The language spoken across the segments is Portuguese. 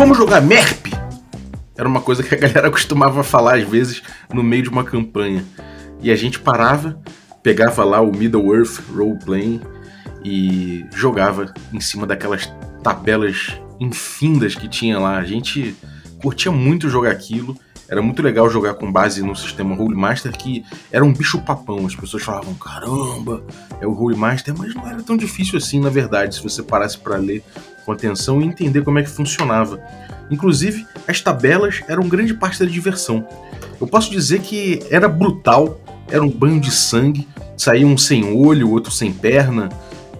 Vamos jogar MERP? Era uma coisa que a galera costumava falar às vezes no meio de uma campanha. E a gente parava, pegava lá o Middle Earth Roleplaying e jogava em cima daquelas tabelas infindas que tinha lá. A gente curtia muito jogar aquilo. Era muito legal jogar com base no sistema Role Master, que era um bicho papão. As pessoas falavam, caramba, é o Role Master, mas não era tão difícil assim, na verdade, se você parasse para ler com atenção e entender como é que funcionava. Inclusive, as tabelas eram grande parte da diversão. Eu posso dizer que era brutal, era um banho de sangue, saía um sem olho, outro sem perna,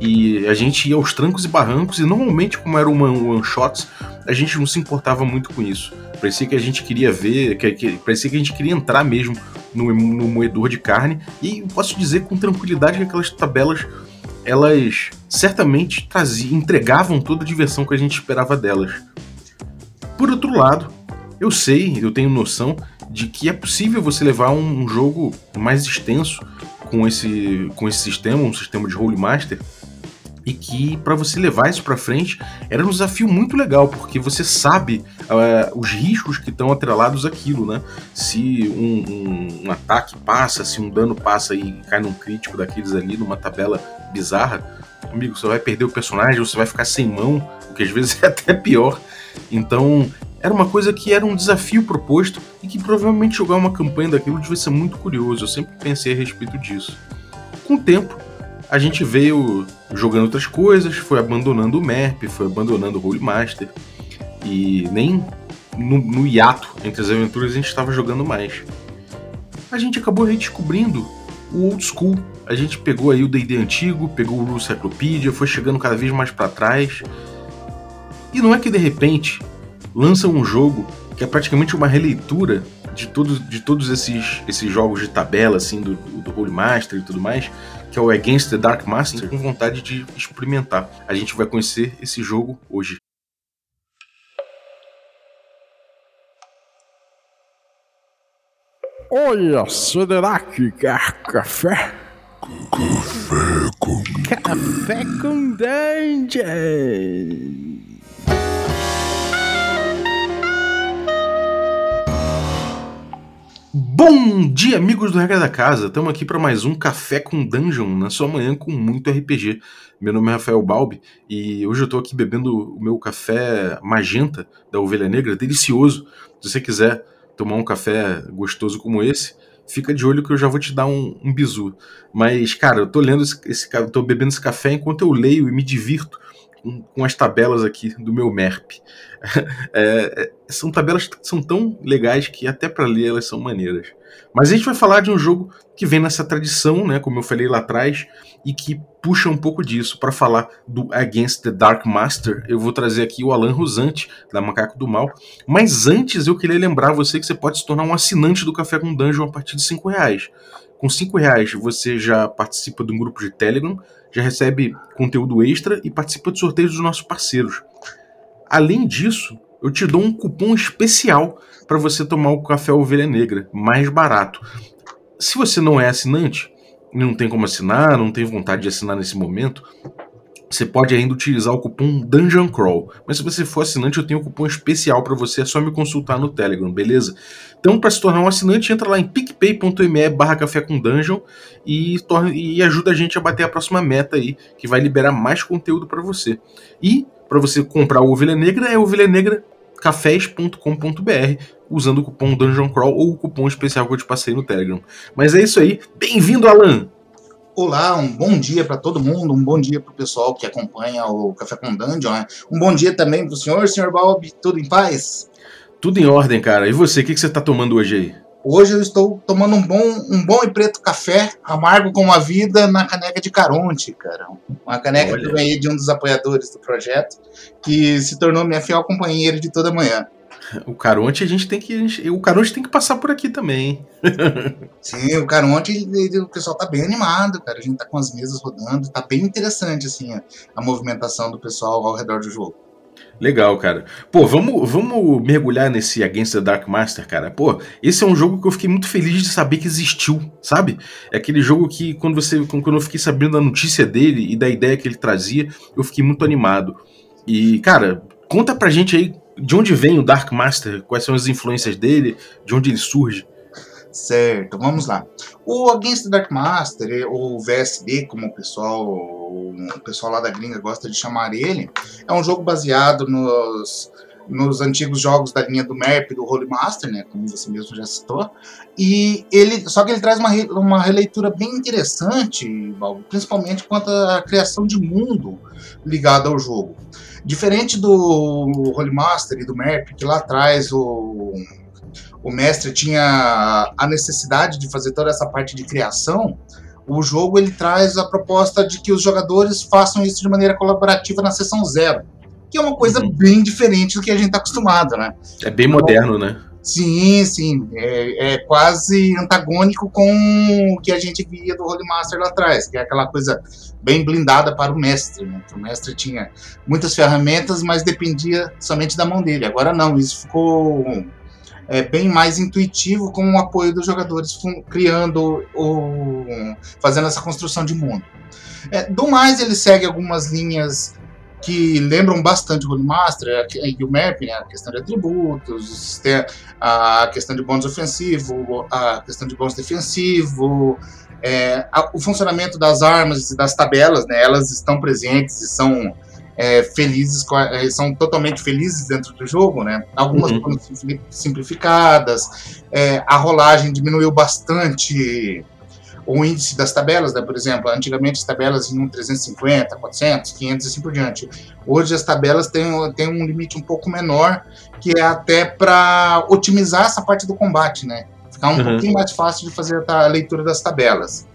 e a gente ia aos trancos e barrancos, e normalmente, como era uma one shots, a gente não se importava muito com isso. Parecia que a gente queria ver, que, que, parecia que a gente queria entrar mesmo no, no moedor de carne, e posso dizer com tranquilidade que aquelas tabelas elas certamente traziam, entregavam toda a diversão que a gente esperava delas. Por outro lado, eu sei, eu tenho noção de que é possível você levar um, um jogo mais extenso com esse, com esse sistema, um sistema de Role Master, e que para você levar isso para frente era um desafio muito legal, porque você sabe uh, os riscos que estão atrelados àquilo, né? Se um, um, um, ataque passa, se um dano passa e cai num crítico daqueles ali, numa tabela bizarra, amigo, você vai perder o personagem, você vai ficar sem mão, o que às vezes é até pior. Então, era uma coisa que era um desafio proposto e que provavelmente jogar uma campanha daquilo devia ser muito curioso. Eu sempre pensei a respeito disso. Com o tempo, a gente veio jogando outras coisas, foi abandonando o MERP, foi abandonando o Role Master. E nem no, no hiato entre as aventuras a gente estava jogando mais. A gente acabou redescobrindo o old school. A gente pegou aí o D&D antigo, pegou o Rule Cyclopedia, foi chegando cada vez mais para trás. E não é que de repente lança um jogo que é praticamente uma releitura de todos, de todos esses, esses jogos de tabela, assim, do, do Role Master e tudo mais, que é o Against the Dark Master, com vontade de experimentar. A gente vai conhecer esse jogo hoje. Olha, será que quer café? Café com Café com Dungeon! Bom dia, amigos do Regra da Casa! Estamos aqui para mais um Café com Dungeon na sua manhã com muito RPG. Meu nome é Rafael Balbi e hoje eu estou aqui bebendo o meu café magenta da Ovelha Negra, delicioso. Se você quiser tomar um café gostoso como esse, fica de olho que eu já vou te dar um, um bizu. Mas, cara, eu tô lendo esse, esse tô bebendo esse café enquanto eu leio e me divirto com, com as tabelas aqui do meu MERP. É, é, são tabelas que são tão legais que até para ler elas são maneiras. Mas a gente vai falar de um jogo que vem nessa tradição, né, como eu falei lá atrás, e que puxa um pouco disso. Para falar do Against the Dark Master, eu vou trazer aqui o Alan Rosante, da Macaco do Mal. Mas antes eu queria lembrar você que você pode se tornar um assinante do Café com Dungeon a partir de 5 reais. Com 5 reais você já participa de um grupo de Telegram, já recebe conteúdo extra e participa de sorteios dos nossos parceiros. Além disso, eu te dou um cupom especial para você tomar o café Ovelha Negra, mais barato. Se você não é assinante, não tem como assinar, não tem vontade de assinar nesse momento, você pode ainda utilizar o cupom Dungeon Crawl. Mas se você for assinante, eu tenho um cupom especial para você, é só me consultar no Telegram, beleza? Então, para se tornar um assinante, entra lá em picpay.me barra café com dungeon e, e ajuda a gente a bater a próxima meta aí, que vai liberar mais conteúdo para você. E para você comprar o Ovelha Negra é Ovelha Negra cafés.com.br usando o cupom Dungeon Crawl ou o cupom especial que eu te passei no Telegram. Mas é isso aí. Bem-vindo, Alan! Olá, um bom dia para todo mundo, um bom dia para o pessoal que acompanha o Café com Dungeon. Né? Um bom dia também para o senhor, senhor Bob, tudo em paz? Tudo em ordem, cara. E você, o que, que você está tomando hoje aí? Hoje eu estou tomando um bom, um bom e preto café, amargo como a vida, na caneca de Caronte, cara. Uma caneca Olha. que eu ganhei de um dos apoiadores do projeto, que se tornou minha fiel companheira de toda manhã. O Caronte a gente tem que. O Caronte tem que passar por aqui também. Sim, o Caronte, o pessoal tá bem animado, cara. A gente tá com as mesas rodando, tá bem interessante, assim, a, a movimentação do pessoal ao redor do jogo. Legal, cara. Pô, vamos, vamos mergulhar nesse Against the Dark Master, cara. Pô, esse é um jogo que eu fiquei muito feliz de saber que existiu, sabe? É aquele jogo que, quando você quando eu fiquei sabendo da notícia dele e da ideia que ele trazia, eu fiquei muito animado. E, cara, conta pra gente aí de onde vem o Dark Master? Quais são as influências dele? De onde ele surge? Certo, vamos lá. O Against the Dark Master, ou VSD, como o pessoal, o pessoal lá da gringa gosta de chamar ele, é um jogo baseado nos, nos antigos jogos da linha do MERP do Holy Master, né, como você mesmo já citou. E ele, só que ele traz uma, uma releitura bem interessante, principalmente quanto à criação de mundo ligado ao jogo. Diferente do Holy Master e do MERP, que lá atrás o o mestre tinha a necessidade de fazer toda essa parte de criação, o jogo ele traz a proposta de que os jogadores façam isso de maneira colaborativa na sessão zero, que é uma coisa uhum. bem diferente do que a gente está acostumado, né? É bem moderno, né? Sim, sim. É, é, quase antagônico com o que a gente via do Holy Master lá atrás, que é aquela coisa bem blindada para o mestre. Né? O mestre tinha muitas ferramentas, mas dependia somente da mão dele. Agora não, isso ficou é, bem mais intuitivo com o apoio dos jogadores criando o fazendo essa construção de mundo. É, do mais, ele segue algumas linhas que lembram bastante o Master e o Map, né, a questão de atributos, a questão de bônus ofensivo, a questão de bônus defensivo, é, a, o funcionamento das armas e das tabelas, né, elas estão presentes e são é, felizes, são totalmente felizes dentro do jogo, né? Algumas uhum. foram simplificadas, é, a rolagem diminuiu bastante o índice das tabelas, né? por exemplo, antigamente as tabelas iam 350, 400, 500 e assim por diante. Hoje as tabelas têm, têm um limite um pouco menor, que é até para otimizar essa parte do combate, né? Ficar um uhum. pouquinho mais fácil de fazer a leitura das tabelas.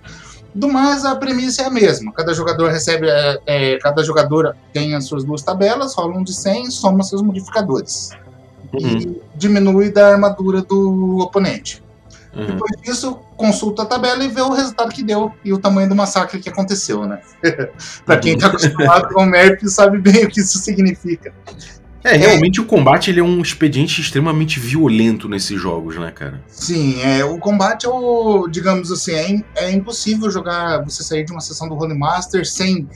Do mais, a premissa é a mesma. Cada jogador recebe, é, é, cada jogador tem as suas duas tabelas, rola um de 100, soma seus modificadores. Uhum. E diminui da armadura do oponente. Uhum. Depois disso, consulta a tabela e vê o resultado que deu e o tamanho do massacre que aconteceu, né? para quem está acostumado com o MERP sabe bem o que isso significa. É, realmente é, o combate ele é um expediente extremamente violento nesses jogos, né, cara? Sim, é, o combate é o, digamos assim, é, é impossível jogar, você sair de uma sessão do Holy Master sem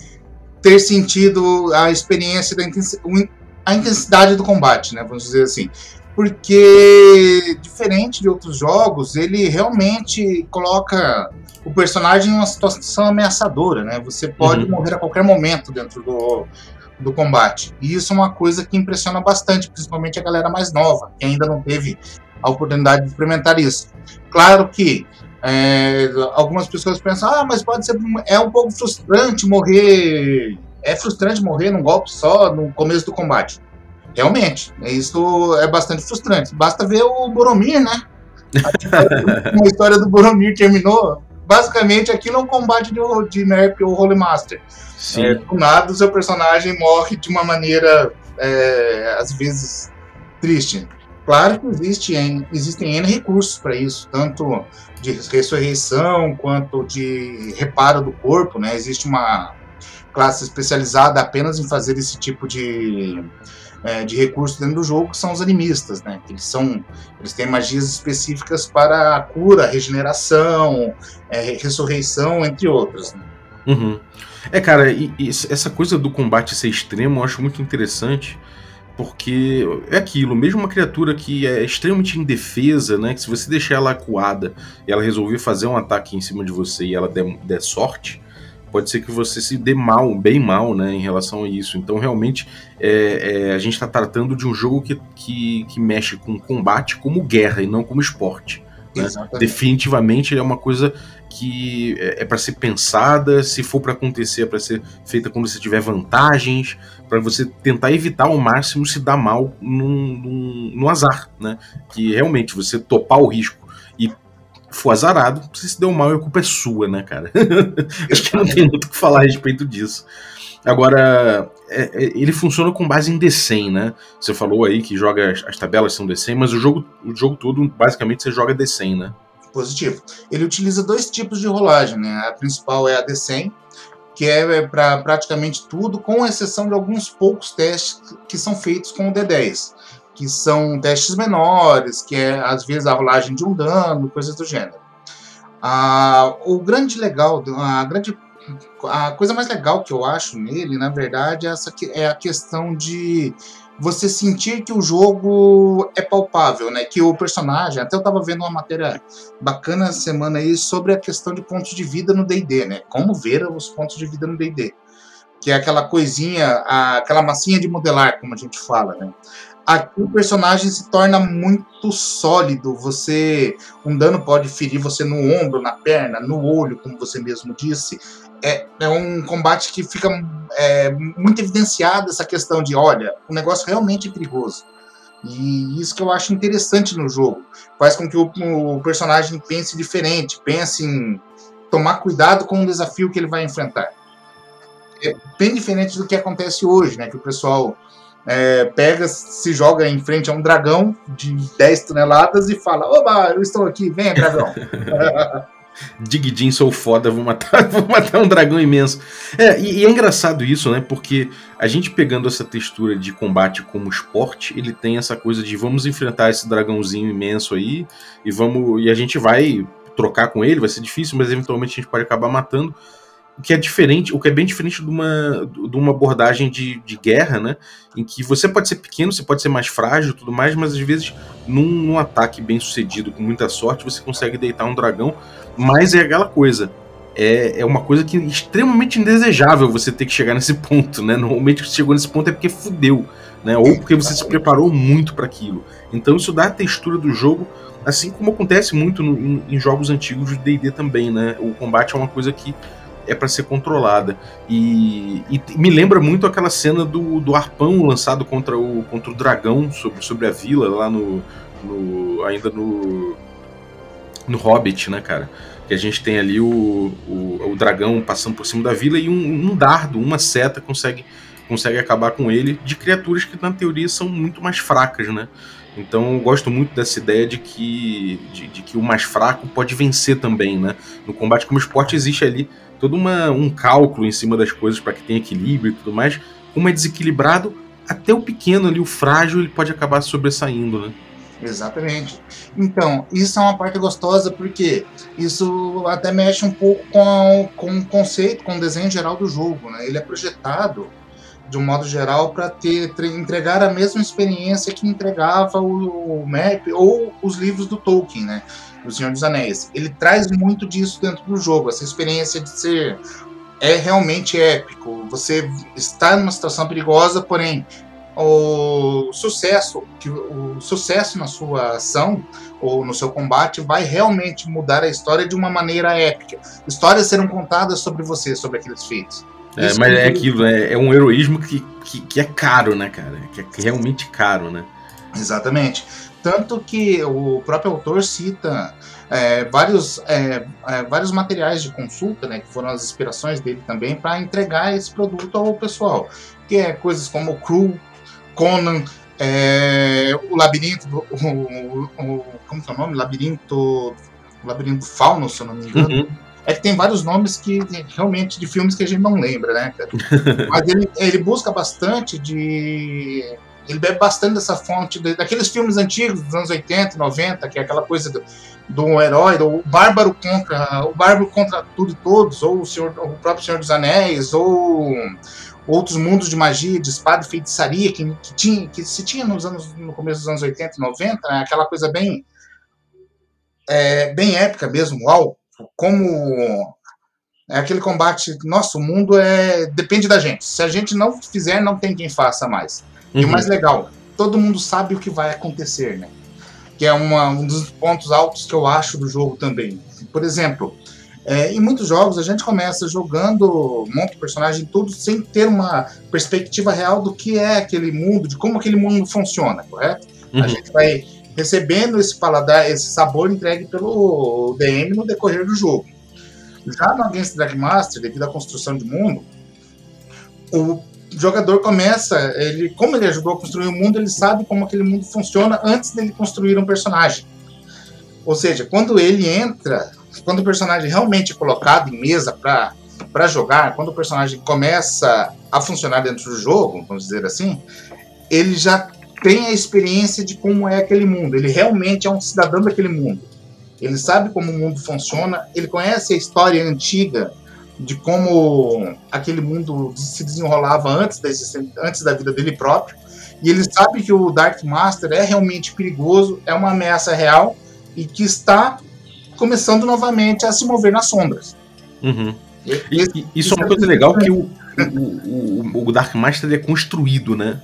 ter sentido a experiência da intensidade, a intensidade do combate, né, vamos dizer assim. Porque, diferente de outros jogos, ele realmente coloca o personagem em uma situação ameaçadora, né? Você pode uhum. morrer a qualquer momento dentro do, do combate. E isso é uma coisa que impressiona bastante, principalmente a galera mais nova, que ainda não teve a oportunidade de experimentar isso. Claro que é, algumas pessoas pensam, ah, mas pode ser, é um pouco frustrante morrer, é frustrante morrer num golpe só no começo do combate. Realmente, isso é bastante frustrante. Basta ver o Boromir, né? A história do Boromir terminou. Basicamente, aquilo é um combate de, de NERP ou Holy Master. Sim. É, do nada, o seu personagem morre de uma maneira, é, às vezes, triste. Claro que existe, existem N recursos para isso, tanto de ressurreição quanto de reparo do corpo, né? Existe uma classe especializada apenas em fazer esse tipo de, é, de recurso dentro do jogo, que são os animistas, né? Eles são, eles têm magias específicas para a cura, regeneração, é, ressurreição, entre outras. Né? Uhum. É, cara, e, e essa coisa do combate ser extremo eu acho muito interessante, porque é aquilo, mesmo uma criatura que é extremamente indefesa, né, que se você deixar ela acuada e ela resolver fazer um ataque em cima de você e ela der, der sorte, pode ser que você se dê mal, bem mal, né, em relação a isso. Então, realmente, é, é, a gente está tratando de um jogo que, que, que mexe com combate como guerra e não como esporte. Né? Definitivamente é uma coisa que é, é para ser pensada, se for para acontecer, é para ser feita quando você tiver vantagens, para você tentar evitar ao máximo se dar mal num, azar, né? Que realmente você topar o risco for azarado, se deu mal, a culpa é sua, né, cara? Acho que não tem muito o que falar a respeito disso. Agora, é, é, ele funciona com base em D100, né? Você falou aí que joga as, as tabelas são D100, mas o jogo, o jogo todo, basicamente, você joga D100, né? positivo. Ele utiliza dois tipos de rolagem, né? A principal é a D100, que é para praticamente tudo, com exceção de alguns poucos testes que são feitos com o D10, que são testes menores, que é às vezes a rolagem de um dano, coisas do gênero. Ah, o grande legal, a grande a coisa mais legal que eu acho nele, na verdade, é, essa, é a questão de você sentir que o jogo é palpável, né? Que o personagem, até eu tava vendo uma matéria bacana semana aí sobre a questão de pontos de vida no D&D, né? Como ver os pontos de vida no D&D. Que é aquela coisinha, aquela massinha de modelar, como a gente fala, né? Aqui o personagem se torna muito sólido. Você, um dano pode ferir você no ombro, na perna, no olho, como você mesmo disse é, é um combate que fica é, muito evidenciado essa questão de, olha, o negócio realmente é perigoso. E isso que eu acho interessante no jogo. Faz com que o, o, personagem pense diferente, pense em tomar cuidado com o desafio que ele vai enfrentar. É bem diferente do que acontece hoje, né? Que o pessoal é, pega, se joga em frente a um dragão de 10 toneladas e fala: Oba, eu estou aqui, vem, dragão. Digidin, sou foda, vou matar, vou matar um dragão imenso. É, e, e, é engraçado isso, né? Porque a gente pegando essa textura de combate como esporte, ele tem essa coisa de vamos enfrentar esse dragãozinho imenso aí e vamos e a gente vai trocar com ele, vai ser difícil, mas eventualmente a gente pode acabar matando. O que é diferente, o que é bem diferente de uma, de uma abordagem de, de guerra, né? Em que você pode ser pequeno, você pode ser mais frágil tudo mais, mas às vezes num, num ataque bem sucedido, com muita sorte, você consegue deitar um dragão mas é aquela coisa. É, é uma coisa que é extremamente indesejável você ter que chegar nesse ponto, né? Normalmente você chegou nesse ponto é porque fudeu, né? Ou porque você se preparou muito para aquilo. Então isso dá a textura do jogo, assim como acontece muito no, em, em, jogos antigos de D&D também, né? O combate é uma coisa que é para ser controlada. E, e, me lembra muito aquela cena do, do arpão lançado contra o, contra o dragão sobre, sobre a vila, lá no, no ainda no no Hobbit, né, cara? Que a gente tem ali o, o, o dragão passando por cima da vila e um, um, dardo, uma seta consegue, consegue acabar com ele de criaturas que na teoria são muito mais fracas, né? Então eu gosto muito dessa ideia de que, de, de que o mais fraco pode vencer também, né? No combate como esporte existe ali todo uma, um cálculo em cima das coisas para que tenha equilíbrio e tudo mais. Como é desequilibrado, até o pequeno ali, o frágil, ele pode acabar sobressaindo, né? Exatamente. Então, isso é uma parte gostosa porque isso até mexe um pouco com, com o conceito, com o desenho geral do jogo. Né? Ele é projetado, de um modo geral, para entregar a mesma experiência que entregava o, o map ou os livros do Tolkien, né? Do Senhor dos Anéis. Ele traz muito disso dentro do jogo, essa experiência de ser é realmente épico. Você está numa situação perigosa, porém o sucesso, que o sucesso na sua ação ou no seu combate vai realmente mudar a história de uma maneira épica. Histórias serão contadas sobre você, sobre aqueles feitos. É, mas é aquilo, é, é um heroísmo que, que, que, é caro, né, cara? Que é realmente caro, né? Exatamente. Tanto que o próprio autor cita é, vários, é, é, vários materiais de consulta, né, que foram as inspirações dele também, para entregar esse produto ao pessoal. Que é coisas como o Crew, Conan, é, o Labirinto, o, o, o, como que é o nome? Labirinto, Labirinto Fauno, se eu não me engano. Uhum. É que tem vários nomes que realmente de filmes que a gente não lembra, né, cara? Mas ele, ele busca bastante de ele bebe bastante dessa fonte, daqueles filmes antigos dos anos 80, 90, que é aquela coisa do, do herói, do bárbaro contra o bárbaro contra tudo e todos, ou o, senhor, o próprio Senhor dos Anéis, ou outros mundos de magia, de espada e feitiçaria que, que, tinha, que se tinha nos anos, no começo dos anos 80 e 90, né? aquela coisa bem, é, bem épica mesmo, uau, como é aquele combate, nossa, o mundo é depende da gente. Se a gente não fizer, não tem quem faça mais. Uhum. E o uhum. mais legal, todo mundo sabe o que vai acontecer, né? Que é uma, um dos pontos altos que eu acho do jogo também. Por exemplo, é, em muitos jogos a gente começa jogando, monta o personagem tudo sem ter uma perspectiva real do que é aquele mundo, de como aquele mundo funciona, correto? Uhum. A gente vai recebendo esse paladar, esse sabor entregue pelo DM no decorrer do jogo. Já no Against Drag Master, devido à construção de mundo, o jogador começa, ele, como ele ajudou a construir o mundo, ele sabe como aquele mundo funciona antes dele construir um personagem. Ou seja, quando ele entra quando o personagem realmente é colocado em mesa para jogar, quando o personagem começa a funcionar dentro do jogo, vamos dizer assim, ele já tem a experiência de como é aquele mundo. Ele realmente é um cidadão daquele mundo. Ele sabe como o mundo funciona, ele conhece a história antiga de como aquele mundo se desenrolava antes da, antes da vida dele próprio. E ele sabe que o Dark Master é realmente perigoso, é uma ameaça real e que está começando novamente a se mover nas sombras. Uhum. E, isso é uma coisa legal que o, o, o, o Dark Master é construído, né?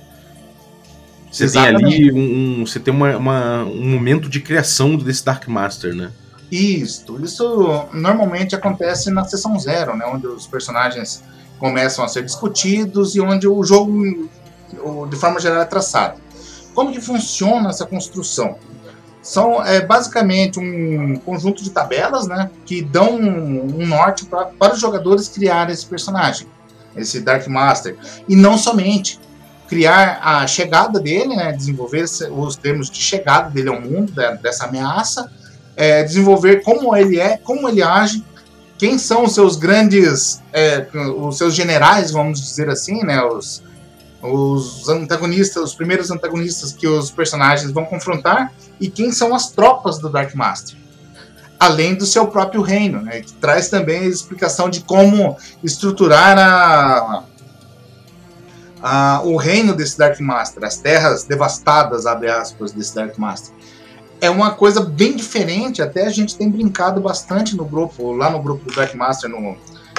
Você Exatamente. tem ali um, um você tem uma, uma, um momento de criação desse Dark Master, né? Isso, isso normalmente acontece na sessão zero, né, onde os personagens começam a ser discutidos e onde o jogo, de forma geral, é traçado. Como que funciona essa construção? São é, basicamente um conjunto de tabelas né, que dão um, norte pra, para os jogadores criarem esse personagem, esse Dark Master. E não somente criar a chegada dele, né, desenvolver os termos de chegada dele ao mundo, dessa ameaça, é, desenvolver como ele é, como ele age, quem são os seus grandes, é, os seus generais, vamos dizer assim, né, os, os antagonistas, os primeiros antagonistas que os personagens vão confrontar e quem são as tropas do Dark Master. Além do seu próprio reino, né, que traz também a explicação de como estruturar a, a, o reino desse Dark Master, as terras devastadas, abre aspas, desse Dark Master é uma coisa bem diferente. Até a gente tem brincado bastante no grupo, lá no grupo do Dark Master no,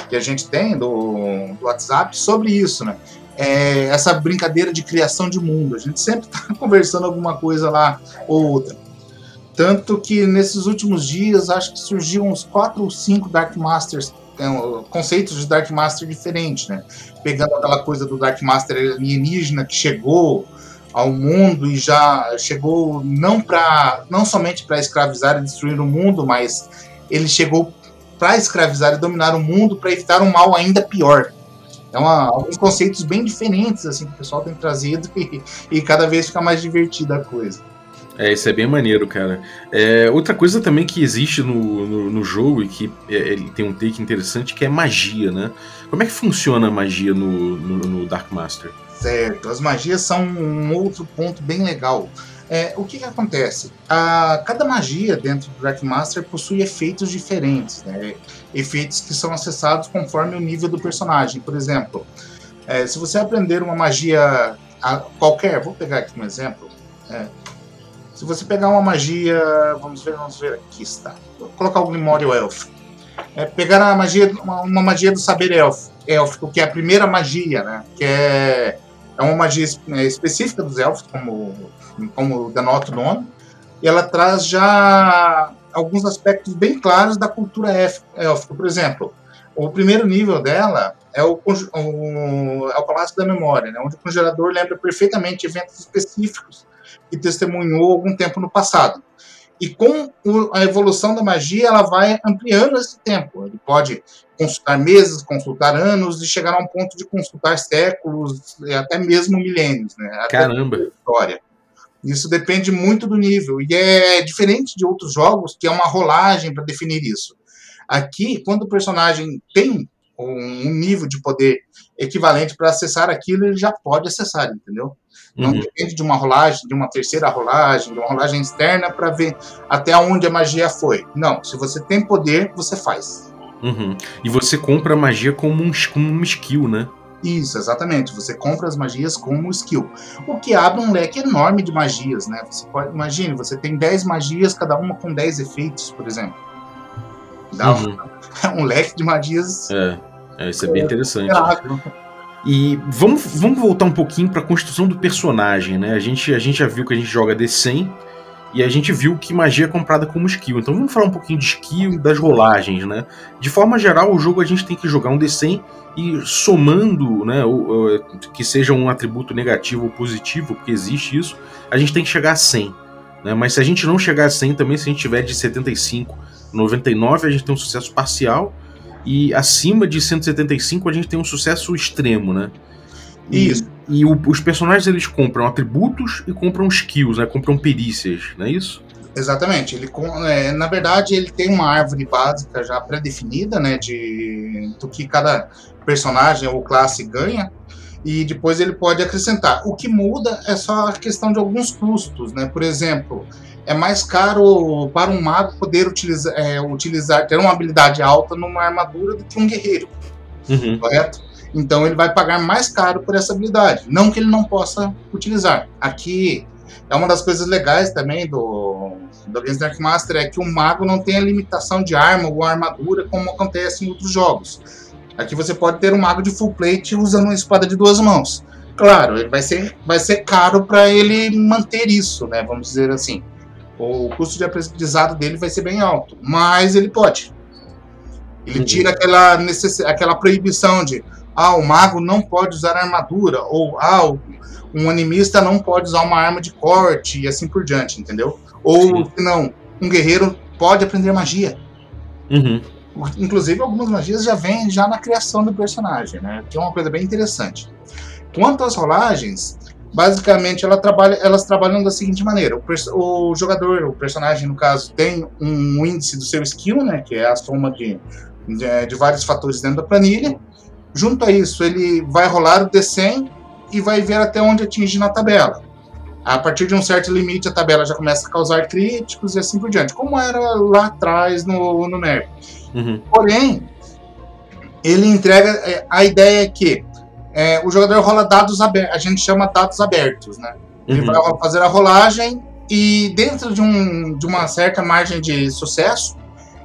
que a gente tem do, do WhatsApp, sobre isso, né? É, essa brincadeira de criação de mundo. A gente sempre está conversando alguma coisa lá ou outra. Tanto que nesses últimos dias, acho que surgiram uns quatro ou cinco Dark Masters, é, conceitos de Dark Master diferentes, né? Pegando aquela coisa do Dark Master alienígena que chegou, ao mundo e já chegou não para não somente para escravizar e destruir o mundo, mas ele chegou para escravizar e dominar o mundo para evitar um mal ainda pior. Então, alguns conceitos bem diferentes assim que o pessoal tem trazido e, e cada vez fica mais divertida a coisa. É, isso é bem maneiro, cara. É, outra coisa também que existe no, no, no jogo e que é, ele tem um take interessante que é magia, né? Como é que funciona a magia no, no, no Dark Master? Certo, as magias são um outro ponto bem legal. É, o que, que acontece? A, cada magia dentro do Dark Master possui efeitos diferentes, né? efeitos que são acessados conforme o nível do personagem. Por exemplo, é, se você aprender uma magia qualquer, vou pegar aqui um exemplo. É, se você pegar uma magia, vamos ver, vamos ver aqui está. Vou colocar o Grimório Elf. É, pegar a magia, uma, uma magia do saber elf, élfico, que é a primeira magia, né? Que é é uma magia é, específica dos elfos, como, como denota o nome, e ela traz já alguns aspectos bem claros da cultura élfica. Por exemplo, o primeiro nível dela é o, o, é o Palácio da Memória, né, onde o congelador lembra perfeitamente eventos específicos que testemunhou algum tempo no passado. E com a evolução da magia, ela vai ampliando esse tempo. Ele pode consultar meses, consultar anos e chegar a um ponto de consultar séculos e até mesmo milênios, né? Até Caramba! História. Isso depende muito do nível e é diferente de outros jogos que é uma rolagem para definir isso. Aqui, quando o personagem tem um nível de poder equivalente para acessar aquilo, ele já pode acessar, entendeu? Não uhum. depende de uma rolagem, de uma terceira rolagem, de uma rolagem externa para ver até onde a magia foi. Não, se você tem poder, você faz. Uhum. E você compra a magia como um, como um skill, né? Isso, exatamente. Você compra as magias como skill. O que abre um leque enorme de magias, né? Você pode, imagine, você tem 10 magias, cada uma com 10 efeitos, por exemplo. Dá uhum. um, um leque de magias. É, é isso é bem interessante. E vamos, vamos voltar um pouquinho para a construção do personagem, né? A gente, a gente já viu que a gente joga D100 e a gente viu que magia é comprada como skill. Então vamos falar um pouquinho de skill e das rolagens, né? De forma geral, o jogo a gente tem que jogar um D100 e somando, né, o, o, que seja um atributo negativo ou positivo, porque existe isso, a gente tem que chegar a 100. Né? Mas se a gente não chegar a 100 também, se a gente tiver de 75, 99, a gente tem um sucesso parcial e acima de 175 a gente tem um sucesso extremo, né? E, isso. E o, os personagens eles compram atributos e compram skills, né? Compram perícias, não é isso? Exatamente. Ele, é, na verdade, ele tem uma árvore básica já pré-definida, né? De, do que cada personagem ou classe ganha. E depois ele pode acrescentar. O que muda é só a questão de alguns custos, né? Por exemplo, é mais caro para um mago poder utilizar, é, utilizar, ter uma habilidade alta numa armadura do que um guerreiro. Uhum. correto? Então ele vai pagar mais caro por essa habilidade. Não que ele não possa utilizar. Aqui é uma das coisas legais também do, do Games Dark Master é que o mago não tem a limitação de arma ou armadura como acontece em outros jogos. Aqui você pode ter um mago de full plate usando uma espada de duas mãos. Claro, ele vai ser, vai ser caro para ele manter isso, né? Vamos dizer assim. O custo de aprendizado dele vai ser bem alto, mas ele pode. Ele Uhum. tira aquela, necess... aquela proibição de ah, o mago não pode usar armadura, ou ah, um animista não pode usar uma arma de corte e assim por diante, entendeu? Ou se não, um guerreiro pode aprender magia. Uhum. Inclusive, algumas magias já vêm já na criação do personagem, né? Que é uma coisa bem interessante. Quanto às rolagens, basicamente ela trabalha, elas trabalham da seguinte maneira: o, o jogador, o personagem no caso, tem um índice do seu skill, né? Que é a soma de, de, de vários fatores dentro da planilha. Junto a isso, ele vai rolar o D100 e vai ver até onde atingir na tabela. A partir de um certo limite, a tabela já começa a causar críticos e assim por diante, como era lá atrás no, no NERP. Uhum. Porém, ele entrega. é, A ideia é que é, o jogador rola dados abertos, a gente chama dados abertos, né? Ele Uhum. vai fazer a rolagem e dentro de, um, de uma certa margem de sucesso,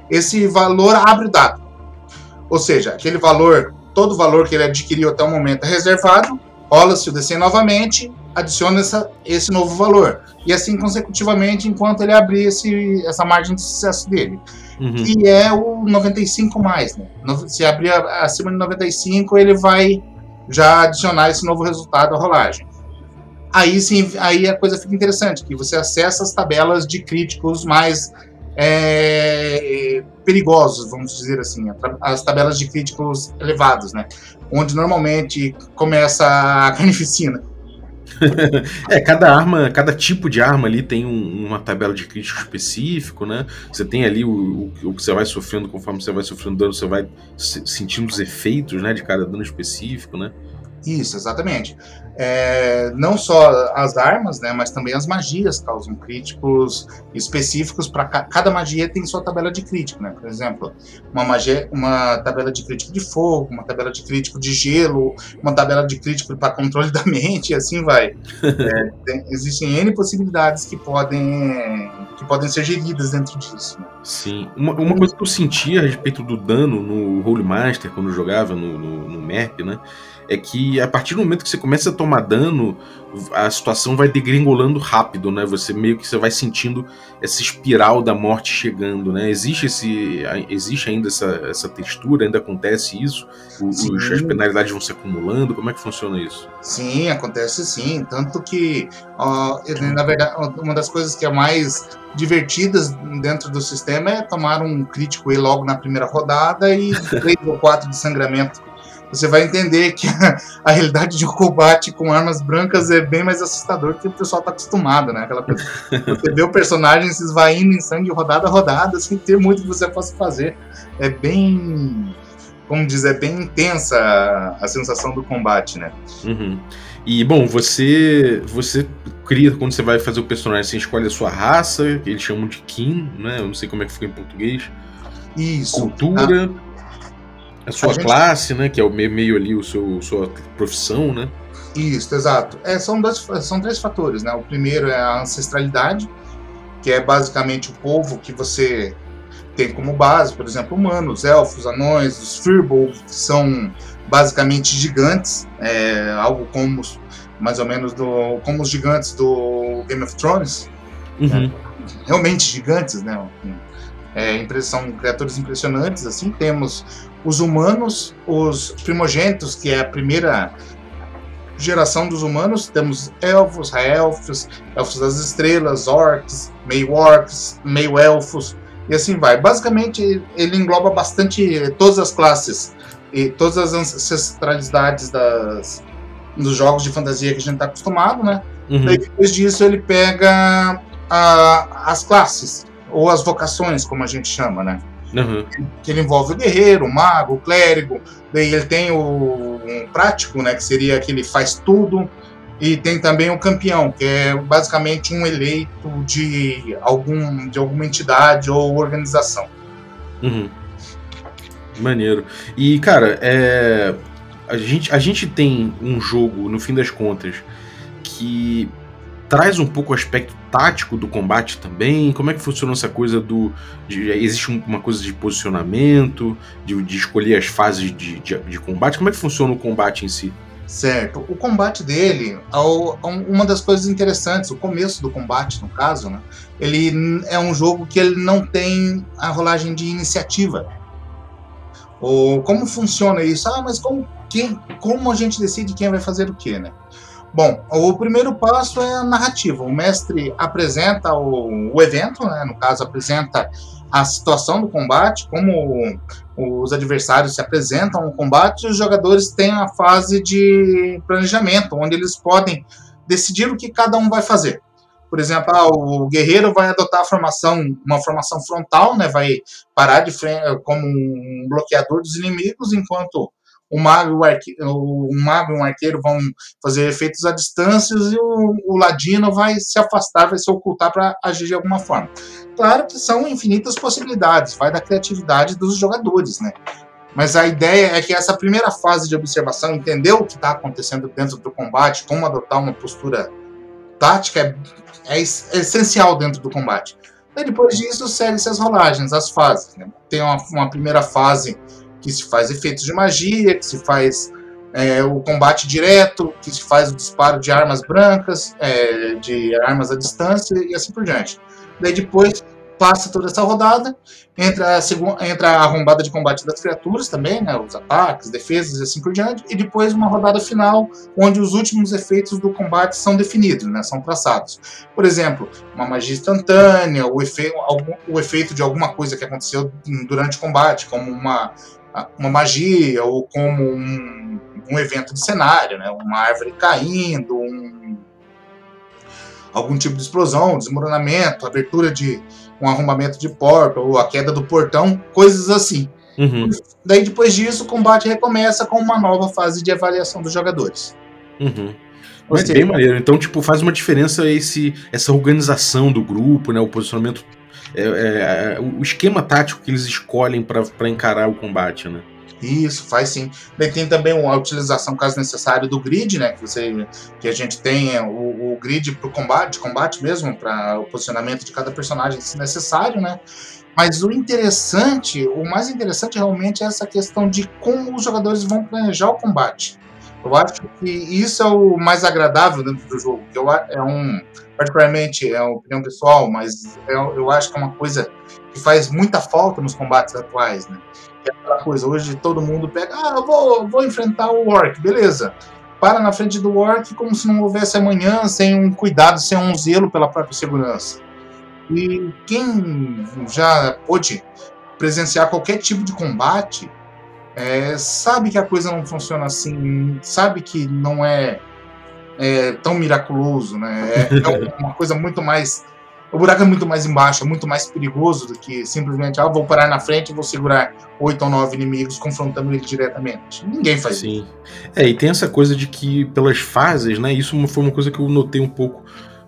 esse valor abre o dado. Ou seja, aquele valor, todo valor que ele adquiriu até o momento é reservado, rola-se o DC novamente, adiciona essa, esse novo valor. E assim consecutivamente, enquanto ele abrir esse, essa margem de sucesso dele Uhum. que é o 95 mais, né? Se abrir acima de 95, ele vai já adicionar esse novo resultado à rolagem. Aí sim, aí a coisa fica interessante, que você acessa as tabelas de críticos mais é, perigosos, vamos dizer assim, as tabelas de críticos elevados, né? Onde normalmente começa a carnificina. É, cada arma, cada tipo de arma ali tem um- uma tabela de crítico específico, né? Você tem ali o, o, o que você vai sofrendo, conforme você vai sofrendo dano, você vai se- sentindo os efeitos, né, de cada dano específico, né? Isso, exatamente. É, não só as armas, né, mas também as magias causam críticos específicos para cada magia tem sua tabela de crítico, né? Por exemplo, uma magia, uma tabela de crítico de fogo, uma tabela de crítico de gelo, uma tabela de crítico para controle da mente, e assim vai. É, tem- existem n possibilidades que podem que podem ser geridas dentro disso. né? Sim. Uma, uma coisa que eu sentia a respeito do dano no Holy Master, quando eu jogava no, no, no MERP, né? É que a partir do momento que você começa a tomar dano, a situação vai degringolando rápido, né? Você meio que você vai sentindo essa espiral da morte chegando, né? Existe esse, existe ainda essa, essa textura, ainda acontece isso? Os- as penalidades vão se acumulando? Como é que funciona isso? Sim, acontece sim. Tanto que, ó, na verdade, uma das coisas que é mais divertidas dentro do sistema é tomar um crítico aí logo na primeira rodada e três ou quatro de sangramento. Você vai entender que a, a realidade de um combate com armas brancas é bem mais assustador que o pessoal está acostumado, né? Aquela coisa. Você vê o personagem se esvaindo em sangue rodada a rodada, sem ter muito que você possa fazer. É bem. Como diz, é bem intensa a, a sensação do combate, né? Uhum. E bom, você você cria quando você vai fazer o personagem, você escolhe a sua raça, que eles chamam de kin, né? Eu não sei como é que fica em português. Isso. Cultura, a sua A gente- classe, né? Que é o meio, ali o seu sua profissão, né? Isso, exato. É, são, dois, são três fatores, né? O primeiro é a ancestralidade, que é basicamente o povo que você tem como base, por exemplo, humanos, elfos, anões, os Firbolg, que são basicamente gigantes, é, algo como os- mais ou menos do, como os gigantes do Game of Thrones, Uhum. realmente gigantes, né? É, são criaturas impressionantes. Assim, temos os humanos, os primogênitos, que é a primeira geração dos humanos. Temos elfos, raelfos, elfos das estrelas, orcs, meio orcs, meio elfos e assim vai. Basicamente, ele engloba bastante todas as classes e todas as ancestralidades das, dos jogos de fantasia que a gente está acostumado, né? Uhum. Daí, depois disso, ele pega a- as classes, ou as vocações, como a gente chama, né? Uhum. Que ele envolve o guerreiro, o mago, o clérigo. Daí ele tem o um prático, né? Que seria aquele faz tudo. E tem também o campeão, que é basicamente um eleito de, algum, de alguma entidade ou organização. Uhum. Maneiro. E, cara, é. A gente, a gente tem um jogo, no fim das contas, que traz um pouco o aspecto tático do combate também? Como é que funciona essa coisa do. De, existe uma coisa de posicionamento, de, de escolher as fases de, de, de, combate? Como é que funciona o combate em si? Certo. O combate dele, uma das coisas interessantes, o começo do combate, no caso, né? Ele é um jogo que ele não tem a rolagem de iniciativa. Ou como funciona isso? Ah, mas como, quem, como a gente decide quem vai fazer o quê, né? Bom, o primeiro passo é a narrativa. O mestre apresenta o, o evento, né? no caso, apresenta a situação do combate, como os adversários se apresentam no combate, e os jogadores têm a fase de planejamento, onde eles podem decidir o que cada um vai fazer. Por exemplo, ah, o guerreiro vai adotar a formação, uma formação frontal, né, vai parar de frente como um bloqueador dos inimigos, enquanto o mago, o, o mago e um arqueiro vão fazer efeitos à distância e o, o ladino vai se afastar, vai se ocultar para agir de alguma forma. Claro que são infinitas possibilidades, vai da criatividade dos jogadores, né? Mas a ideia é que essa primeira fase de observação, entender o que está acontecendo dentro do combate, como adotar uma postura tática, é, é, é essencial dentro do combate. E depois disso, segue-se as rolagens, as fases. Né? Tem uma, uma primeira fase que se faz efeitos de magia, que se faz é, o combate direto, que se faz o disparo de armas brancas, é, de armas à distância e assim por diante. Daí depois passa toda essa rodada, entra a, segunda, entra a arrombada de combate das criaturas também, né, os ataques, defesas e assim por diante, e depois uma rodada final onde os últimos efeitos do combate são definidos, né, são traçados. Por exemplo, uma magia instantânea, o, efe, algum, o efeito de alguma coisa que aconteceu durante o combate, como uma uma magia ou como um, um evento de cenário, né? uma árvore caindo, um, algum tipo de explosão, desmoronamento, abertura de um arrombamento de porta ou a queda do portão, coisas assim. Uhum. Daí depois disso o combate recomeça com uma nova fase de avaliação dos jogadores. Uhum. Mas bem maneiro. Então, tipo, faz uma diferença esse, essa organização do grupo, né? O posicionamento é, é, é, o esquema tático que eles escolhem para encarar o combate, né? Isso, faz sim. Daí tem também a utilização, caso necessário, do grid, né? Que, você, que a gente tem o, o grid para o combate, combate mesmo, para o posicionamento de cada personagem, se necessário, né? Mas o interessante, o mais interessante realmente é essa questão de como os jogadores vão planejar o combate. Eu acho que isso é o mais agradável dentro do jogo. Eu, é um, particularmente é uma opinião pessoal, mas é, eu acho que é uma coisa que faz muita falta nos combates atuais, né? É aquela coisa, hoje todo mundo pega, ah, eu vou, vou enfrentar o Orc, beleza. Para na frente do Orc como se não houvesse amanhã, sem um cuidado, sem um zelo pela própria segurança. E quem já pôde presenciar qualquer tipo de combate, é, sabe que a coisa não funciona assim, sabe que não é é, tão miraculoso, né? É, é, uma coisa muito mais. O buraco é muito mais embaixo, é muito mais perigoso do que simplesmente, ah, vou parar na frente e vou segurar oito ou nove inimigos confrontando ele diretamente. Ninguém faz Sim. isso. É, e tem essa coisa de que pelas fases, né? Isso foi uma coisa que eu notei um pouco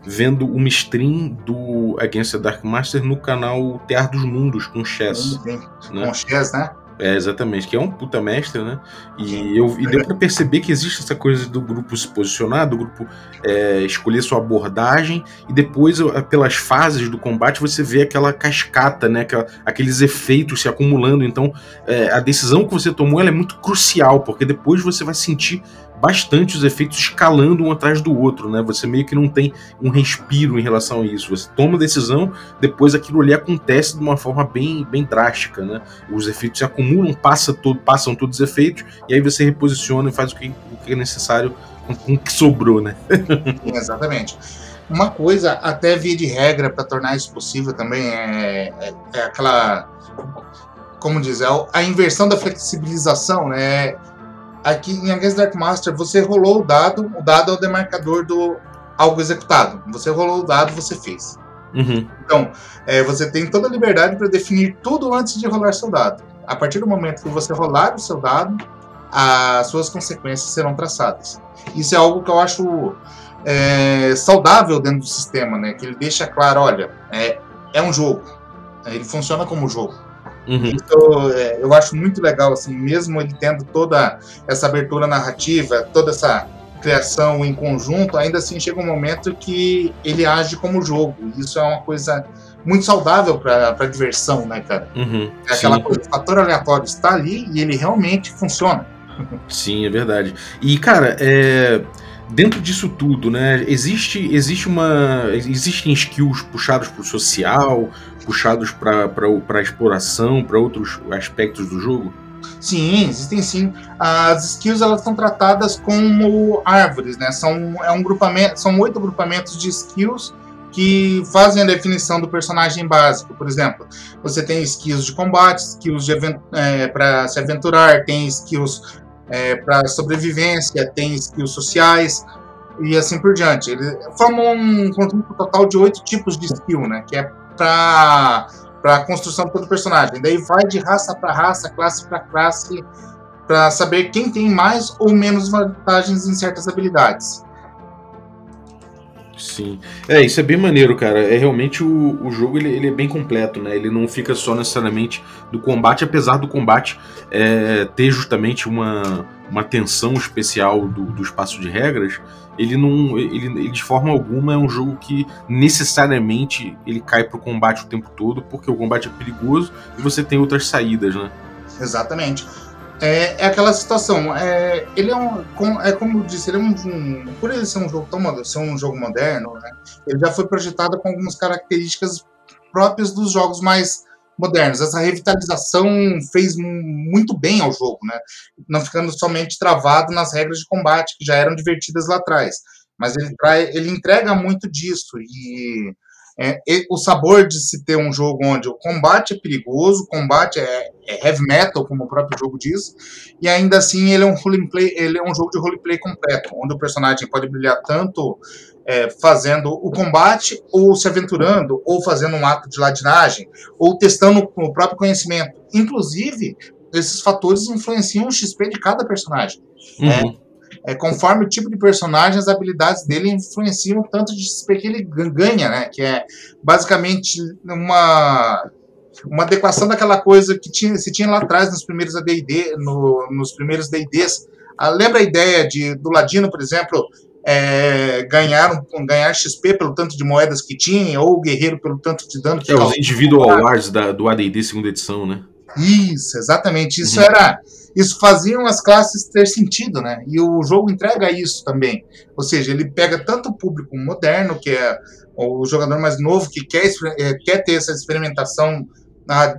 vendo uma stream do Against the Dark Master no canal Tear dos Mundos com Chess. Sim, sim. Né? Com Chess, né? É, exatamente, que é um puta mestre, né? E, eu, e deu pra perceber que existe essa coisa do grupo se posicionar, do grupo é, escolher sua abordagem, e depois, pelas fases do combate, você vê aquela cascata, né? Aquela, aqueles efeitos se acumulando. Então, é, a decisão que você tomou é muito crucial, porque depois você vai sentir bastante os efeitos escalando um atrás do outro, né? Você meio que não tem um respiro em relação a isso. Você toma decisão, depois aquilo ali acontece de uma forma bem, bem drástica, né? Os efeitos se acumulam, passa todo, passam todos os efeitos, e aí você reposiciona e faz o que, o que é necessário com o que sobrou, né? Exatamente. Uma coisa, até via de regra, para tornar isso possível também, é, é, é aquela. Como diz, é a inversão da flexibilização, né? Aqui em Against Dark Master, você rolou o dado, o dado é o demarcador do algo executado. Você rolou o dado, você fez. Uhum. Então, é, você tem toda a liberdade para definir tudo antes de rolar seu dado. A partir do momento que você rolar o seu dado, as suas consequências serão traçadas. Isso é algo que eu acho é, saudável dentro do sistema, né? Que ele deixa claro, olha, é, é um jogo. Ele funciona como jogo. Uhum. Isso é, eu acho muito legal, assim, mesmo ele tendo toda essa abertura narrativa, toda essa criação em conjunto, ainda assim chega um momento que ele age como jogo. Isso é uma coisa muito saudável para diversão, né, cara? Uhum. É aquela Sim. coisa, o fator aleatório está ali e ele realmente funciona. Sim, é verdade. E, cara, é, dentro disso tudo, né? Existe, existe uma. Existem skills puxados pro social, puxados pra exploração, pra outros aspectos do jogo? Sim, existem sim. As skills elas são tratadas como árvores, né? São, é um grupamento, são oito grupamentos de skills que fazem a definição do personagem básico. Por exemplo, você tem skills de combate, skills é, para se aventurar, tem skills é, para sobrevivência, tem skills sociais e assim por diante. Ele forma um conjunto total de oito tipos de skill, né? Que é para a construção de todo personagem. Daí vai de raça para raça, classe para classe, para saber quem tem mais ou menos vantagens em certas habilidades. Sim. É, isso é bem maneiro, cara. É realmente o, o jogo ele, ele é bem completo, né? Ele não fica só necessariamente do combate, apesar do combate é, ter justamente uma, uma tensão especial do, do espaço de regras. Ele não. Ele, ele, de forma alguma é um jogo que necessariamente ele cai pro combate o tempo todo, porque o combate é perigoso e você tem outras saídas, né? Exatamente. É, é aquela situação. É, ele é um. Com, é como eu disse, ele é um, um, Por ele ser um jogo tão moderno, ser um jogo moderno, né, ele já foi projetado com algumas características próprias dos jogos mais modernos. Essa revitalização fez muito bem ao jogo, né? Não ficando somente travado nas regras de combate que já eram divertidas lá atrás. Mas ele, trai, ele entrega muito disso e é, o sabor de se ter um jogo onde o combate é perigoso, o combate é, é, heavy metal, como o próprio jogo diz, e ainda assim ele é um roleplay, ele é um jogo de roleplay completo, onde o personagem pode brilhar tanto é, fazendo o combate, ou se aventurando, ou fazendo um ato de ladinagem, ou testando o próprio conhecimento. Inclusive, esses fatores influenciam o XP de cada personagem. Uhum. É, conforme o tipo de personagem, as habilidades dele influenciam o tanto de XP que ele ganha, né? Que é basicamente uma uma adequação daquela coisa que tinha, se tinha lá atrás nos primeiros AD&D, no, nos primeiros D&Ds. Ah, lembra a ideia de do Ladino, por exemplo, é, ganhar, ganhar XP pelo tanto de moedas que tinha, ou o guerreiro pelo tanto de dano que É, os individual awards da, do AD&D segunda edição, né? Isso, exatamente. Isso uhum. era. Isso faziam as classes ter sentido, né? E o jogo entrega isso também. Ou seja, ele pega tanto o público moderno, que é o jogador mais novo, que quer, quer ter essa experimentação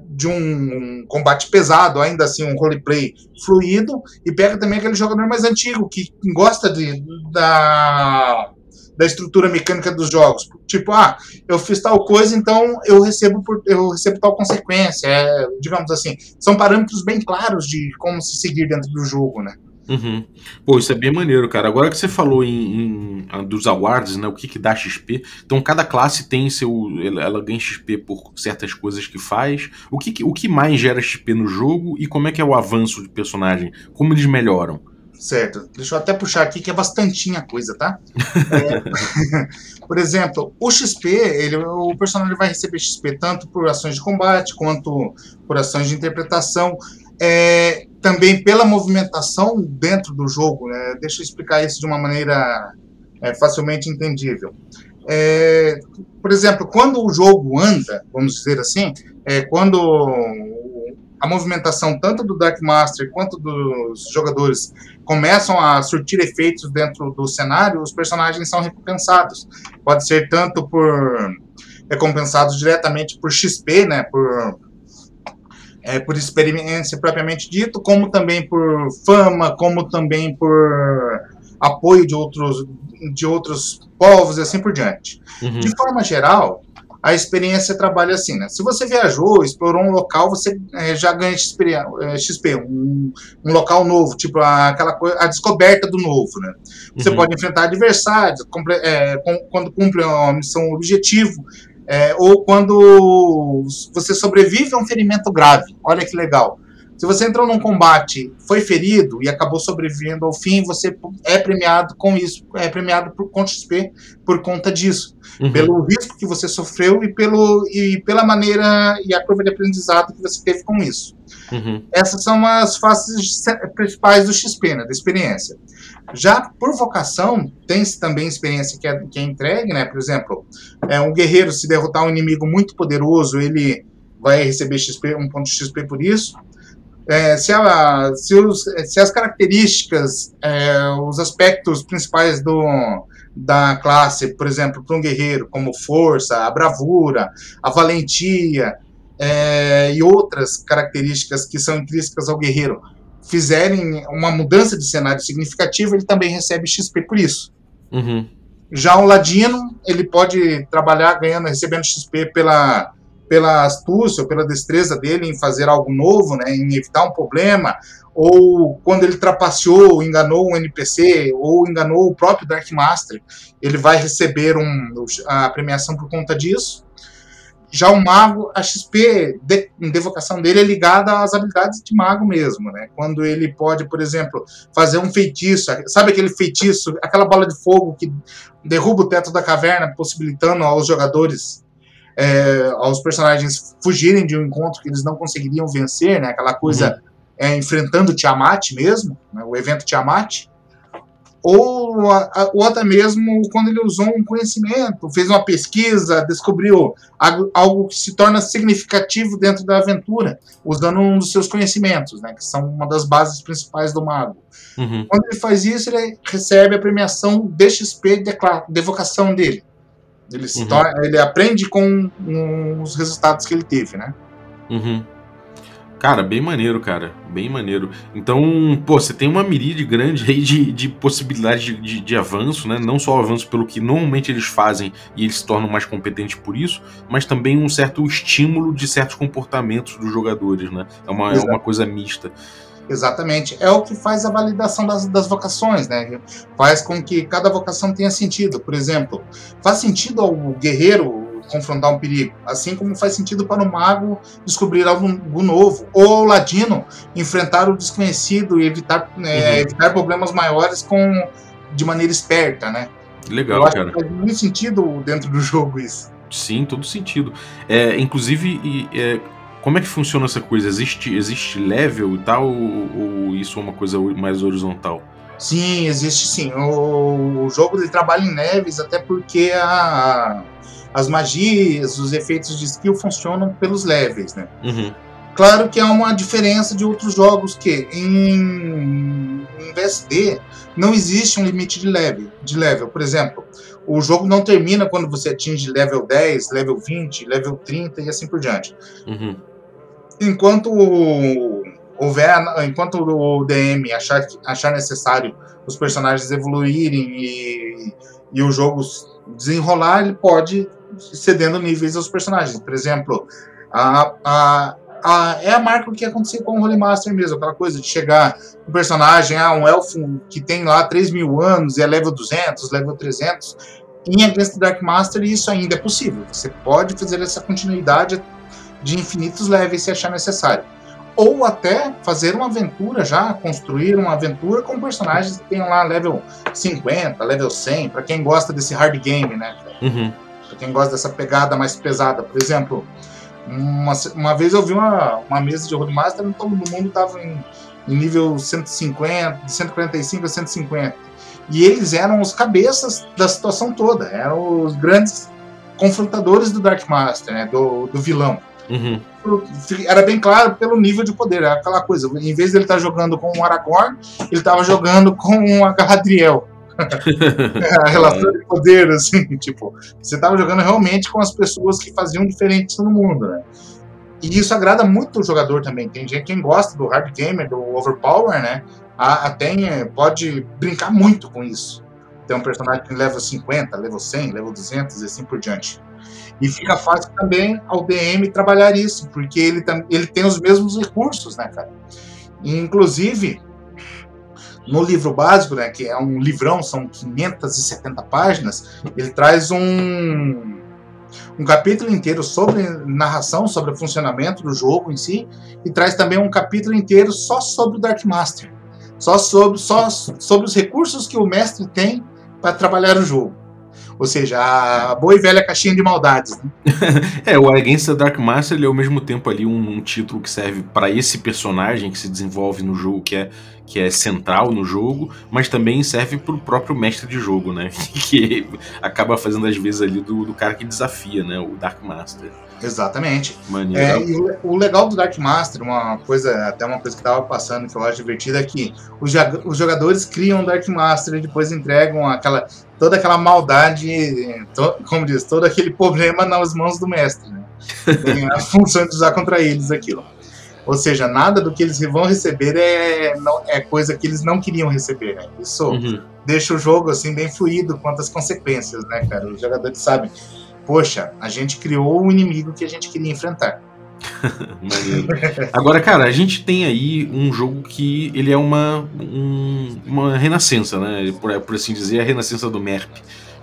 de um combate pesado, ainda assim um roleplay fluido, e pega também aquele jogador mais antigo, que gosta de, da, da estrutura mecânica dos jogos. Tipo, ah, eu fiz tal coisa, então eu recebo, por, eu recebo tal consequência. É, digamos assim, são parâmetros bem claros de como se seguir dentro do jogo, né? Uhum. Pô, isso é bem maneiro, cara. Agora que você falou em, em dos awards, né? O que, que dá XP. Então, cada classe tem seu. Ela ganha XP por certas coisas que faz. O que, o que mais gera XP no jogo e como é que é o avanço de personagem? Como eles melhoram? Certo. Deixa eu até puxar aqui que é bastantinha coisa, tá? é, por exemplo, o XP, ele, o personagem vai receber XP tanto por ações de combate quanto por ações de interpretação. É, também pela movimentação dentro do jogo. Né? Deixa eu explicar isso de uma maneira é, facilmente entendível. É, por exemplo, quando o jogo anda, vamos dizer assim, é, quando a movimentação tanto do Dark Master quanto dos jogadores começam a surtir efeitos dentro do cenário, os personagens são recompensados. Pode ser tanto por recompensados diretamente por XP, né, por é, por experiência propriamente dito, como também por fama, como também por apoio de outros, de outros povos e assim por diante. Uhum. De forma geral, a experiência trabalha assim, né? Se você viajou, explorou um local, você é, já ganha XP, é, XP um, um, local novo, tipo a, aquela coisa, a descoberta do novo, né? Você uhum. pode enfrentar adversários, é, quando cumpre uma missão objetivo, é, ou quando você sobrevive a um ferimento grave. Olha que legal. Se você entrou num combate, foi ferido e acabou sobrevivendo ao fim, você é premiado com isso, é premiado por, com XP por conta disso. Uhum. Pelo risco que você sofreu e, pelo, e pela maneira e a curva de aprendizado que você teve com isso. Uhum. Essas são as faces principais do XP, né, da experiência. Já por vocação, tem-se também experiência que é, que é entregue, né? Por exemplo, é, um guerreiro, se derrotar um inimigo muito poderoso, ele vai receber XP, um ponto de XP por isso. É, se, se os- se as características, é, os aspectos principais do, da classe, por exemplo, para um guerreiro, como força, a bravura, a valentia, é, e outras características que são intrínsecas ao guerreiro fizerem uma mudança de cenário significativa, ele também recebe XP por isso. Uhum. Já o ladino, ele pode trabalhar ganhando, recebendo XP pela, pela astúcia ou pela destreza dele em fazer algo novo, né, em evitar um problema, ou quando ele trapaceou, enganou um NPC, ou enganou o próprio Dark Master, ele vai receber um, a premiação por conta disso. Já o mago, a XP de, de vocação dele é ligada às habilidades de mago mesmo, né? Quando ele pode, por exemplo, fazer um feitiço, sabe aquele feitiço, aquela bola de fogo que derruba o teto da caverna, possibilitando aos jogadores, é, aos personagens fugirem de um encontro que eles não conseguiriam vencer, né? Aquela coisa é, enfrentando Tiamat mesmo, né? o evento Tiamat. Ou, a- ou até mesmo quando ele usou um conhecimento, fez uma pesquisa, descobriu algo, algo que se torna significativo dentro da aventura, usando um dos seus conhecimentos, né? Que são uma das bases principais do mago. Uhum. Quando ele faz isso, ele recebe a premiação de XP de, de vocação dele. Ele, se Uhum. torna- ele aprende com um, os resultados que ele teve, né? Uhum. Cara, bem maneiro, cara. Bem maneiro. Então, pô, você tem uma miríade grande aí de, de possibilidades de, de, de avanço, né? Não só avanço pelo que normalmente eles fazem e eles se tornam mais competentes por isso, mas também um certo estímulo de certos comportamentos dos jogadores, né? É uma, é uma coisa mista. Exatamente. É o que faz a validação das, das vocações, né? Faz com que cada vocação tenha sentido. Por exemplo, faz sentido ao guerreiro confrontar um perigo, assim como faz sentido para o mago descobrir algo novo, ou ao ladino enfrentar o desconhecido e evitar, né, Uhum. evitar problemas maiores com de maneira esperta, né? Legal, Eu acho cara. que faz muito sentido dentro do jogo isso. Sim, todo sentido. É, inclusive, e, é, como é que funciona essa coisa? Existe, existe level e tal, ou, ou isso é uma coisa mais horizontal? Sim, existe sim. O, o jogo ele trabalha em leves, até porque a, as magias, os efeitos de skill funcionam pelos levels, né? Uhum. Claro que há uma diferença de outros jogos que em, em VSD não existe um limite de level, de level. Por exemplo, o jogo não termina quando você atinge level 10, level 20, level 30 e assim por diante. Uhum. Enquanto o- houver, enquanto o DM achar, achar necessário os personagens evoluírem e, e o jogo desenrolar, ele pode cedendo níveis aos personagens. Por exemplo, a, a, a- é a marca que aconteceu com o Holy Master mesmo, aquela coisa de chegar um personagem, ah, um elfo que tem lá 3 mil anos e é level 200, level 300. Em Against Dark Master, isso ainda é possível. Você pode fazer essa continuidade de infinitos levels se achar necessário. Ou até fazer uma aventura já, construir uma aventura com personagens que tenham lá level 50, level 100, para quem gosta desse hard game, né? Uhum. Pra quem gosta dessa pegada mais pesada. Por exemplo, uma, uma vez eu vi uma, uma mesa de Roadmaster, todo mundo tava em, em nível 150, de 145 a 150. E eles eram os cabeças da situação toda, eram os grandes confrontadores do Dark Master, né, do, do vilão. Uhum. Era bem claro pelo nível de poder, era aquela coisa. Em vez de ele estar jogando com um Aragorn, ele estava jogando com um Galadriel. a relação de poder, assim, tipo, você estava jogando realmente com as pessoas que faziam diferença no mundo, né? E isso agrada muito o jogador também. Tem gente quem gosta do hard gamer, do overpower, né? A, eh, pode brincar muito com isso. Tem um personagem que level 50, level 100, level 200 e assim por diante. E fica fácil também ao DM trabalhar isso, porque ele, ele tem os mesmos recursos, né, cara? E, inclusive, no livro básico, né, que é um livrão, são 570 páginas, ele traz um, um capítulo inteiro sobre narração, sobre o funcionamento do jogo em si, e traz também um capítulo inteiro só sobre o Dark Master. Só sobre, só sobre os recursos que o mestre tem para trabalhar o jogo. Ou seja, a boa e velha caixinha de maldades. Né? é, o Against the Dark Master ele é ao mesmo tempo ali um, um título que serve para esse personagem que se desenvolve no jogo, que é, que é central no jogo, mas também serve para o próprio mestre de jogo, né? que acaba fazendo às vezes ali do, do cara que desafia, né? O Dark Master. Exatamente. É, e o, o, legal do Dark Master, uma coisa, até uma coisa que tava passando que eu acho divertida, é que os, os jogadores criam o Dark Master e depois entregam aquela, toda aquela maldade, to, como diz, todo aquele problema nas mãos do mestre. Né? Tem a função de usar contra eles aquilo. Ou seja, nada do que eles vão receber é, não, é coisa que eles não queriam receber, né? Isso uhum. deixa o jogo assim bem fluido quanto às consequências, né, cara? Os jogadores sabem poxa, a gente criou o inimigo que a gente queria enfrentar. Agora, cara, a gente tem aí um jogo que ele é uma, um, uma renascença, né? Por, por, assim dizer, a renascença do MERP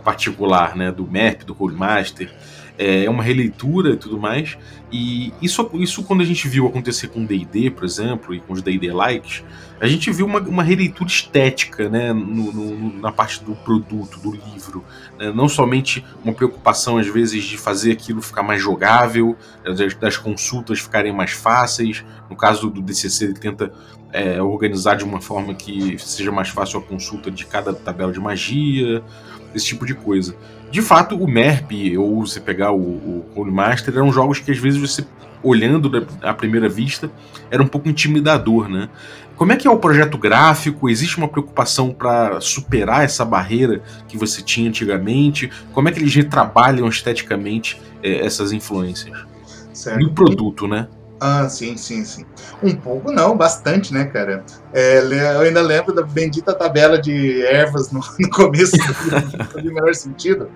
particular, né? Do MERP, do Codemaster. É uma releitura e tudo mais. E isso, isso quando a gente viu acontecer com D&D, por exemplo, e com os D&D likes, a gente viu uma, uma releitura estética, né? No, no, na parte do produto, do livro. Né? Não somente uma preocupação, às vezes, de fazer aquilo ficar mais jogável, das, das consultas ficarem mais fáceis. No caso do DCC, ele tenta é, organizar de uma forma que seja mais fácil a consulta de cada tabela de magia, esse tipo de coisa. De fato, o MERP, ou você pegar o, o Holy Master, eram jogos que às vezes você, olhando à primeira vista, era um pouco intimidador, né? Como é que é o projeto gráfico? Existe uma preocupação para superar essa barreira que você tinha antigamente? Como é que eles retrabalham esteticamente é, essas influências? Certo. E o produto, né? Ah, sim, sim, sim. Um pouco não, bastante, né, cara? É, eu ainda lembro da bendita tabela de ervas no, no começo do, do menor sentido.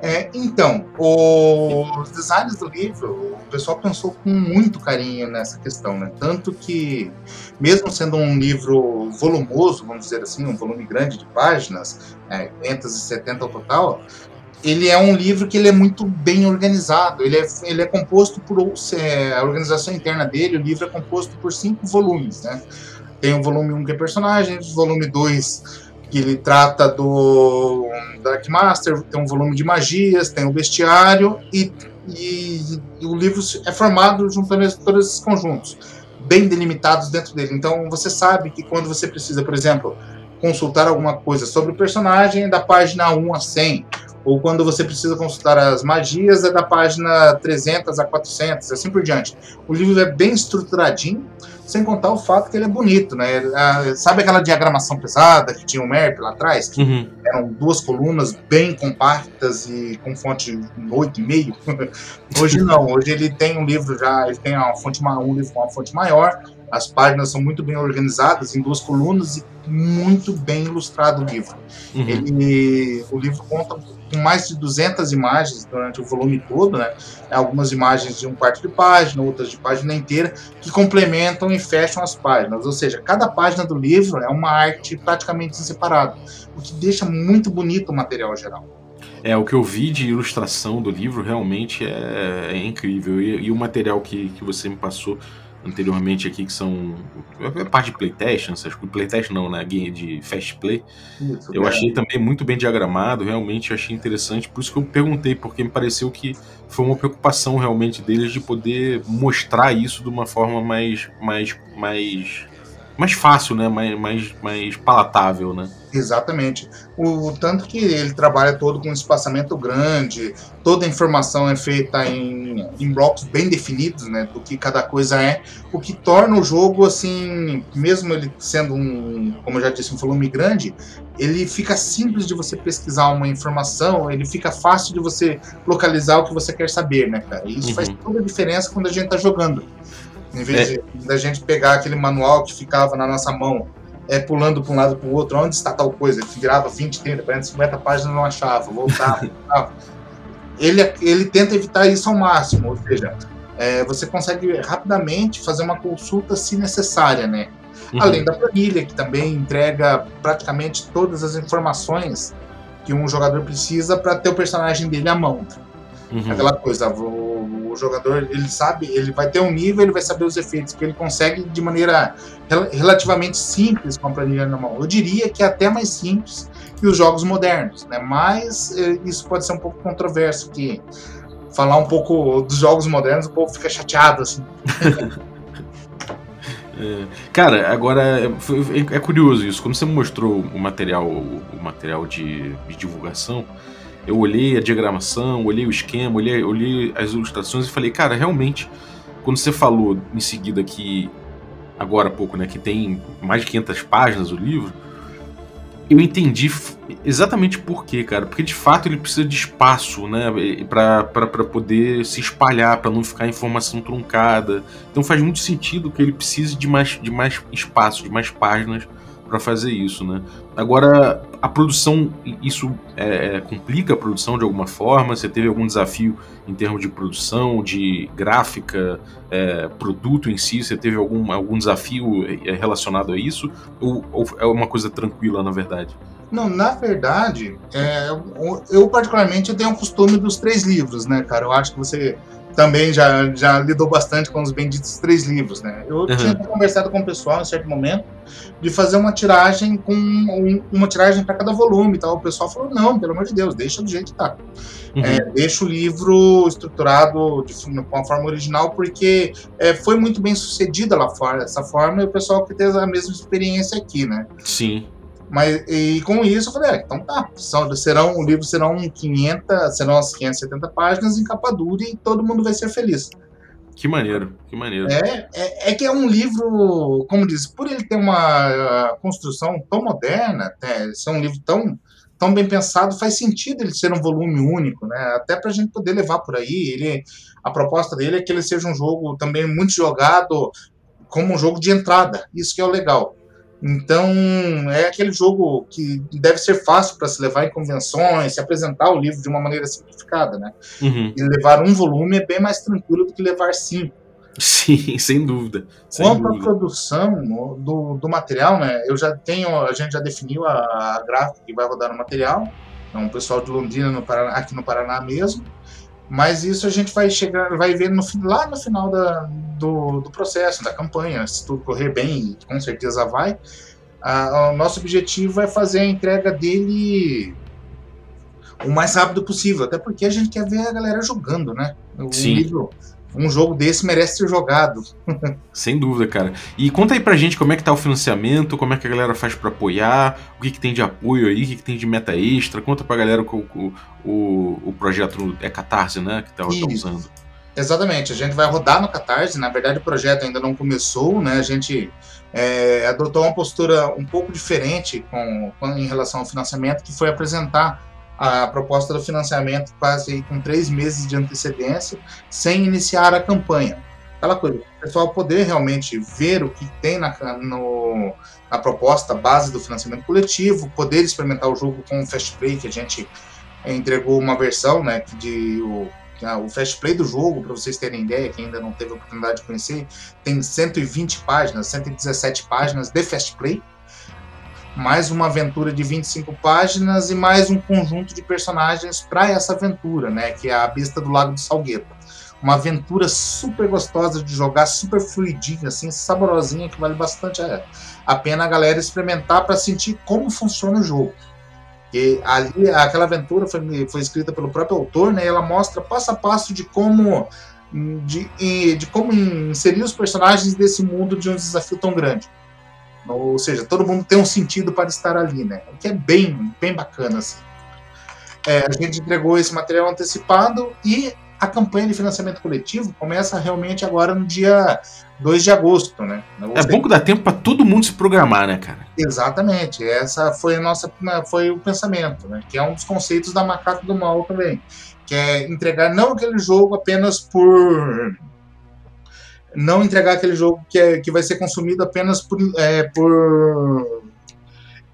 É, então, os designs do livro, o pessoal pensou com muito carinho nessa questão, né? Tanto que, mesmo sendo um livro volumoso, vamos dizer assim, um volume grande de páginas, é, 570 ao total, ele é um livro que ele é muito bem organizado. Ele é, ele é composto por é, a organização interna dele. O livro é composto por cinco volumes, né? Tem o volume 1 um que é personagens, o volume 2 que ele trata do Dark Master, tem um volume de magias, tem o bestiário e, e, e o livro é formado juntando todos esses conjuntos, bem delimitados dentro dele. Então você sabe que quando você precisa, por exemplo, consultar alguma coisa sobre o personagem, é da página 1 a 100, ou quando você precisa consultar as magias, é da página 300 a 400, assim por diante. O livro é bem estruturadinho, sem contar o fato que ele é bonito, né? Sabe aquela diagramação pesada que tinha o Merp lá atrás? Que uhum. eram duas colunas bem compactas e com fonte 8,5? hoje não, hoje ele tem um livro já, ele tem uma fonte, um livro com uma fonte maior, as páginas são muito bem organizadas em duas colunas e muito bem ilustrado o livro. Uhum. Ele, o livro conta com mais de 200 imagens durante o volume todo, né? Algumas imagens de um quarto de página, outras de página inteira, que complementam e fecham as páginas. Ou seja, cada página do livro é uma arte praticamente separada, o que deixa muito bonito o material geral. É, o que eu vi de ilustração do livro realmente é, é incrível. E, e, o material que, que você me passou anteriormente aqui, que são é parte de playtest, essas coisas, playtest não, né, de fast play, Isso, eu é. achei também muito bem diagramado, realmente achei interessante, por isso que eu perguntei, porque me pareceu que foi uma preocupação realmente deles de poder mostrar isso de uma forma mais, mais, mais mais fácil, né? Mais, mais, mais palatável, né? Exatamente. O tanto que ele trabalha todo com espaçamento grande, toda a informação é feita em, em blocos bem definidos, né? Do que cada coisa é, o que torna o jogo assim, mesmo ele sendo um, como eu já disse, um volume grande, ele fica simples de você pesquisar uma informação, ele fica fácil de você localizar o que você quer saber, né, cara? E isso uhum. faz toda a diferença quando a gente tá jogando. Em vez é. de da gente pegar aquele manual que ficava na nossa mão, é, pulando para um lado para o outro, onde está tal coisa? Ele virava 20, 30, 40, 50 páginas não achava, voltava. voltava. Ele, ele tenta evitar isso ao máximo, ou seja, é, você consegue rapidamente fazer uma consulta se necessária, né? Uhum. Além da planilha, que também entrega praticamente todas as informações que um jogador precisa para ter o personagem dele à mão. Uhum. Aquela coisa, o, o jogador, ele sabe, ele vai ter um nível, ele vai saber os efeitos, que ele consegue de maneira rel- relativamente simples com a planilha mão. Eu diria que é até mais simples que os jogos modernos, né? Mas eh, isso pode ser um pouco controverso, que falar um pouco dos jogos modernos, o povo fica chateado, assim. Cara, agora é, foi- é curioso isso. Quando você mostrou o material, o material de, de divulgação, eu olhei a diagramação, olhei o esquema, olhei, olhei as ilustrações e falei, cara, realmente, quando você falou em seguida que agora há pouco, né, que tem mais de 500 páginas o livro, eu entendi exatamente por quê, cara. Porque de fato ele precisa de espaço, né, para poder se espalhar, para não ficar informação truncada. Então faz muito sentido que ele precise de mais, de mais espaço, de mais páginas para fazer isso, né? Agora, a produção, isso é, é, complica a produção de alguma forma? Você teve algum desafio em termos de produção, de gráfica, é, produto em si? Você teve algum, algum desafio é, relacionado a isso? Ou, ou é uma coisa tranquila, na verdade? Não, na verdade, é, eu, particularmente tenho o costume dos três livros, né, cara? Eu acho que você também já, já lidou bastante com os benditos três livros, né? Eu Uhum. tinha conversado com o pessoal em certo momento de fazer uma tiragem com um- uma tiragem para cada volume e tal. O pessoal falou: não, pelo amor de Deus, deixa do jeito que tá. Uhum. É, deixa o livro estruturado de, com a forma original, porque é, foi muito bem sucedida lá fora dessa forma e o pessoal que teve a mesma experiência aqui, né? Sim. Mas e com isso eu falei, ah, então tá, são, serão, o livro serão 500, serão as 570 páginas em capa dura e todo mundo vai ser feliz. Que maneiro, que maneiro. É, é, é que é um livro, como diz, por ele ter uma ah, construção tão moderna, até, ser um livro tão, tão bem pensado, faz sentido ele ser um volume único, né? Até pra gente poder levar por aí. Ele, a proposta dele é que ele seja um jogo também muito jogado como um jogo de entrada. Isso que é o legal. Então, é aquele jogo que deve ser fácil para se levar em convenções, se apresentar o livro de uma maneira simplificada, né? Uhum. E levar um volume é bem mais tranquilo do que levar cinco. Sim, sem dúvida. Sem Quanto à dúvida. produção no- do, do material, né? Eu já tenho, a gente já definiu a, a gráfica que vai rodar no material. Então, o pessoal de Londrina, no Paraná, aqui no Paraná mesmo. Mas isso a gente vai chegar, vai ver no, lá no final da, do, do processo, da campanha. Se tudo correr bem, com certeza vai. Ah, o nosso objetivo é fazer a entrega dele o mais rápido possível, até porque a gente quer ver a galera jogando, né? Um Sim. livro, um jogo desse merece ser jogado. Sem dúvida, cara. E conta aí pra gente como é que tá o financiamento, como é que a galera faz pra apoiar, o que, que tem de apoio aí, o que, que tem de meta extra. Conta pra galera o, o, o, o projeto é Catarse, né? Que tá, tá usando. Exatamente, a gente vai rodar no Catarse, na verdade o projeto ainda não começou, né? A gente é, adotou uma postura um pouco diferente com, com- em relação ao financiamento, que foi apresentar a proposta do financiamento quase com três meses de antecedência, sem iniciar a campanha. Aquela coisa, o pessoal poder realmente ver o que tem na, no, na proposta base do financiamento coletivo, poder experimentar o jogo com o Fast Play, que a gente é, entregou uma versão, né, que de o, que, o Fast Play do jogo, para vocês terem ideia, quem ainda não teve a oportunidade de conhecer, tem 120 páginas, 117 páginas de Fast Play, mais uma aventura de 25 páginas e mais um conjunto de personagens para essa aventura, né, que é a Besta do Lago do Salgueiro. Uma aventura super gostosa de jogar, super fluidinha, assim, saborosinha, que vale bastante a, a pena a galera experimentar para sentir como funciona o jogo. E ali, aquela aventura foi, foi escrita pelo próprio autor, né? e Ela mostra passo a passo de como de, de como inserir os personagens desse mundo de um desafio tão grande. Ou seja, todo mundo tem um sentido para estar ali, né? O que é bem, bem bacana, assim. É, a gente entregou esse material antecipado e a campanha de financiamento coletivo começa realmente agora no dia 2 de agosto, né? É bom que dá tempo pra todo mundo se programar, né, cara? Exatamente, essa foi a nossa foi o pensamento, né? Que é um dos conceitos da macaca do mal também, que é entregar não aquele jogo apenas por não entregar aquele jogo que, é, que vai ser consumido apenas por, é, por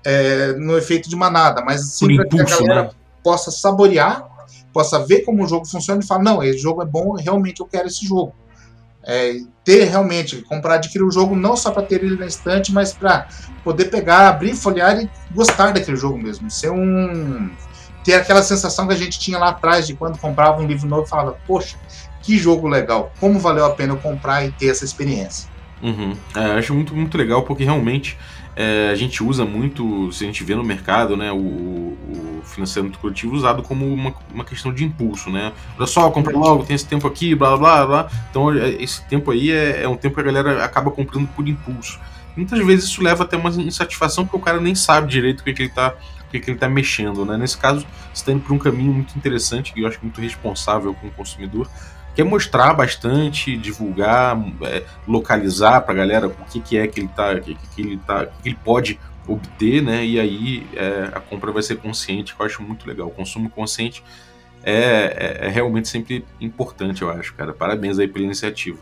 é, no efeito de manada, mas sim para que a galera né? possa saborear, possa ver como o jogo funciona e falar, não, esse jogo é bom, realmente eu quero esse jogo. É, ter realmente, comprar, adquirir o jogo não só para ter ele na estante, mas para poder pegar, abrir, folhear e gostar daquele jogo mesmo. Ser um. ter aquela sensação que a gente tinha lá atrás de quando comprava um livro novo e falava, poxa, que jogo legal, como valeu a pena eu comprar e ter essa experiência. Uhum. É, acho muito, muito legal porque realmente é, a gente usa muito, se a gente vê no mercado, né, o, o financiamento coletivo usado como uma, uma questão de impulso, né? Olha só, compra logo, tem esse tempo aqui, blá blá blá. Então é, esse tempo aí é, é um tempo que a galera acaba comprando por impulso. Muitas vezes isso leva até uma insatisfação porque o cara nem sabe direito o que, que ele está que, que ele está mexendo, né? Nesse caso, está indo por um caminho muito interessante, que eu acho muito responsável com o consumidor, que é mostrar bastante, divulgar, é, localizar para a galera o que, que é que ele tá, que, que ele tá, que ele pode obter, né? E aí é, a compra vai ser consciente, que eu acho muito legal. O consumo consciente é, é, é realmente sempre importante, eu acho, cara. Parabéns aí pela iniciativa.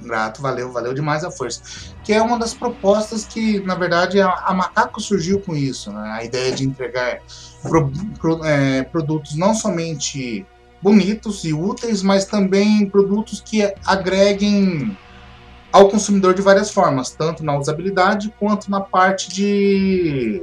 Grato, valeu, valeu demais a força. Que é uma das propostas que, na verdade, a, a Macaco surgiu com isso, né? A ideia de entregar pro, pro, é, produtos não somente bonitos e úteis, mas também produtos que agreguem ao consumidor de várias formas, tanto na usabilidade quanto na parte de,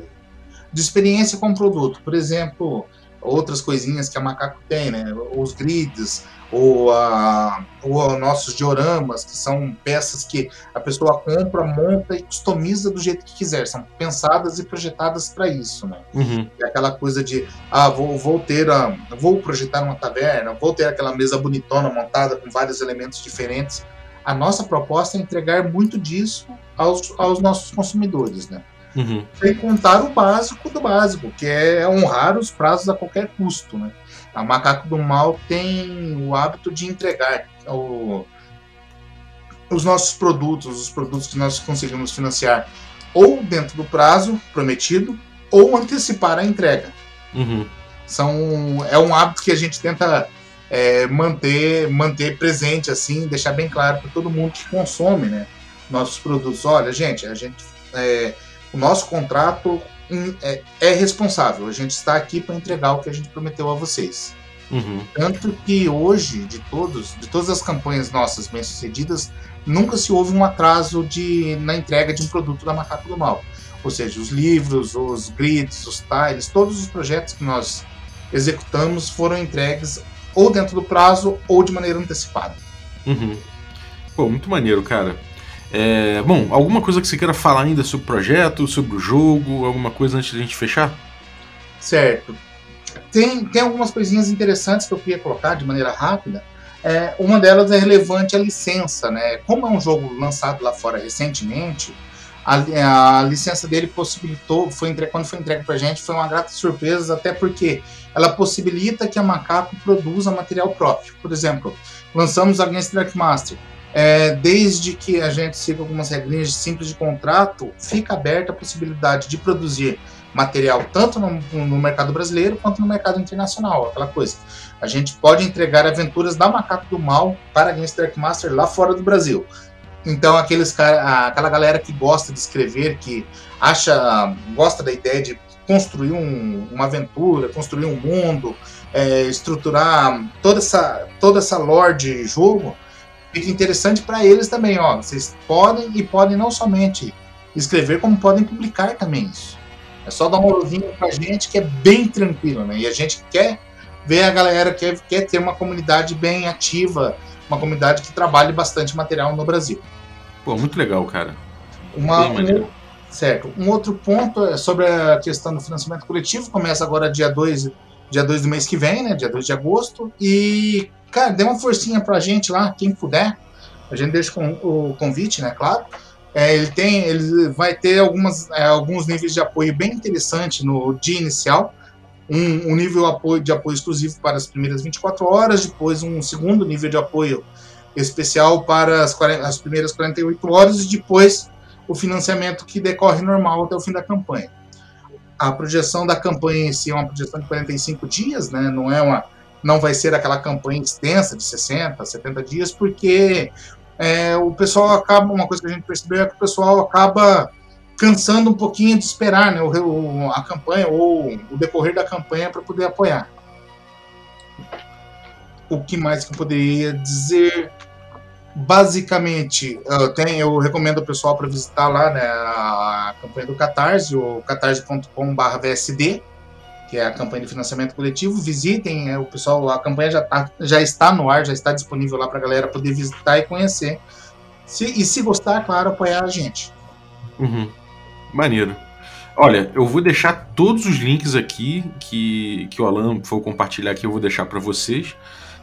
de experiência com o produto. Por exemplo, outras coisinhas que a Macaco tem, né? Os grids, ou, a, ou nossos dioramas, que são peças que a pessoa compra, monta e customiza do jeito que quiser. São pensadas e projetadas para isso, né? Uhum. É aquela coisa de, ah, vou, vou ter, a, vou projetar uma taverna, vou ter aquela mesa bonitona montada com vários elementos diferentes. A nossa proposta é entregar muito disso aos, aos nossos consumidores, né? Uhum. Sem contar o básico do básico, que é honrar os prazos a qualquer custo, né? A Macaco do Mal tem o hábito de entregar o, os nossos produtos, os produtos que nós conseguimos financiar, ou dentro do prazo prometido, ou antecipar a entrega. Uhum. São, é um hábito que a gente tenta é, manter, manter presente, assim, deixar bem claro para todo mundo que consome né, nossos produtos. Olha, gente, a gente é, o nosso contrato é, é responsável. A gente está aqui para entregar o que a gente prometeu a vocês. Uhum. Tanto que hoje, de todos, de todas as campanhas nossas bem-sucedidas, nunca se houve um atraso de, na entrega de um produto da Macaco do Mal. Ou seja, os livros, os grids, os tiles, todos os projetos que nós executamos foram entregues ou dentro do prazo ou de maneira antecipada. Uhum. Pô, muito maneiro, cara. É, bom, alguma coisa que você queira falar ainda sobre o projeto, sobre o jogo, alguma coisa antes de a gente fechar? Certo. Tem, tem algumas coisinhas interessantes que eu queria colocar de maneira rápida. É, uma delas é relevante à licença, né? Como é um jogo lançado lá fora recentemente, a, a licença dele possibilitou, foi entre, quando foi entregue para a gente, foi uma grata surpresa, até porque ela possibilita que a Macaco produza material próprio. Por exemplo, lançamos a Against Dark Master é, desde que a gente siga algumas regrinhas simples de contrato, fica aberta a possibilidade de produzir material tanto no, no, mercado brasileiro quanto no mercado internacional, aquela coisa. A gente pode entregar aventuras da Macaco do Mal para Games Dark Master lá fora do Brasil. Então aqueles cara, aquela galera que gosta de escrever, que acha, gosta da ideia de construir um, uma aventura, construir um mundo, é, estruturar toda essa toda essa lore de jogo, fica interessante para eles também, ó. Vocês podem e podem não somente escrever, como podem publicar também isso. É só dar uma olhinha pra gente que é bem tranquilo, né? E a gente quer ver a galera, quer, quer ter uma comunidade bem ativa, uma comunidade que trabalhe bastante material no Brasil. Pô, muito legal, cara. Uma, um, certo. Um outro ponto é sobre a questão do financiamento coletivo. Começa agora dia 2 dia 2 do mês que vem, né? Dia 2 de agosto. E cara, dê uma forcinha pra gente lá, quem puder. A gente deixa com, o convite, né, claro. É, ele tem, ele vai ter algumas, é, alguns níveis de apoio bem interessante no dia inicial. Um, um nível de apoio, exclusivo para as primeiras 24 horas, depois um segundo nível de apoio especial para as, as primeiras 48 horas e depois o financiamento que decorre normal até o fim da campanha. A projeção da campanha em si é uma projeção de 45 dias, né? não é uma não vai ser aquela campanha extensa de 60, 70 dias, porque é, o pessoal acaba, uma coisa que a gente percebeu é que o pessoal acaba cansando um pouquinho de esperar né, o, a campanha ou o decorrer da campanha para poder apoiar. O que mais que eu poderia dizer? Basicamente, eu, tenho, eu recomendo o pessoal para visitar lá né, a campanha do Catarse, o catarse.com.br VSD que é a campanha de financiamento coletivo. Visitem, é, o pessoal, a campanha já, tá, já está no ar, já está disponível lá para a galera poder visitar e conhecer. Se, e se gostar, claro, apoiar a gente. Uhum. Maneiro. Olha, eu vou deixar todos os links aqui que, que o Alan for compartilhar aqui, eu vou deixar para vocês.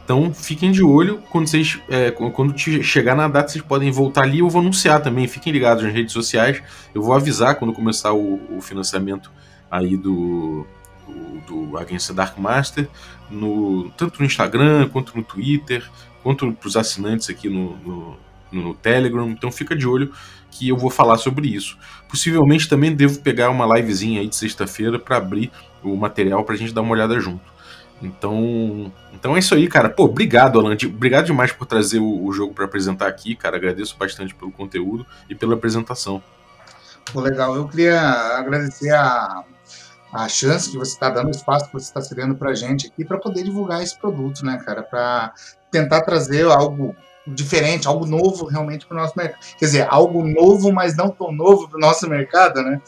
Então fiquem de olho quando vocês é, quando chegar na data vocês podem voltar ali. Eu vou anunciar também. Fiquem ligados nas redes sociais. Eu vou avisar quando começar o, o financiamento aí do, do, do Agência Dark Master, no, tanto no Instagram quanto no Twitter, quanto para os assinantes aqui no, no, no Telegram. Então fica de olho que eu vou falar sobre isso. Possivelmente também devo pegar uma livezinha aí de sexta-feira para abrir o material para a gente dar uma olhada junto. Então, então é isso aí, cara. Pô, obrigado, Alan. Obrigado demais por trazer o, o jogo para apresentar aqui, cara. Agradeço bastante pelo conteúdo e pela apresentação. Pô, legal. Eu queria agradecer a, a chance que você está dando, o espaço que você está cedendo para a gente aqui para poder divulgar esse produto, né, cara? Para tentar trazer algo diferente, algo novo realmente para o nosso mercado. Quer dizer, algo novo, mas não tão novo para o nosso mercado, né?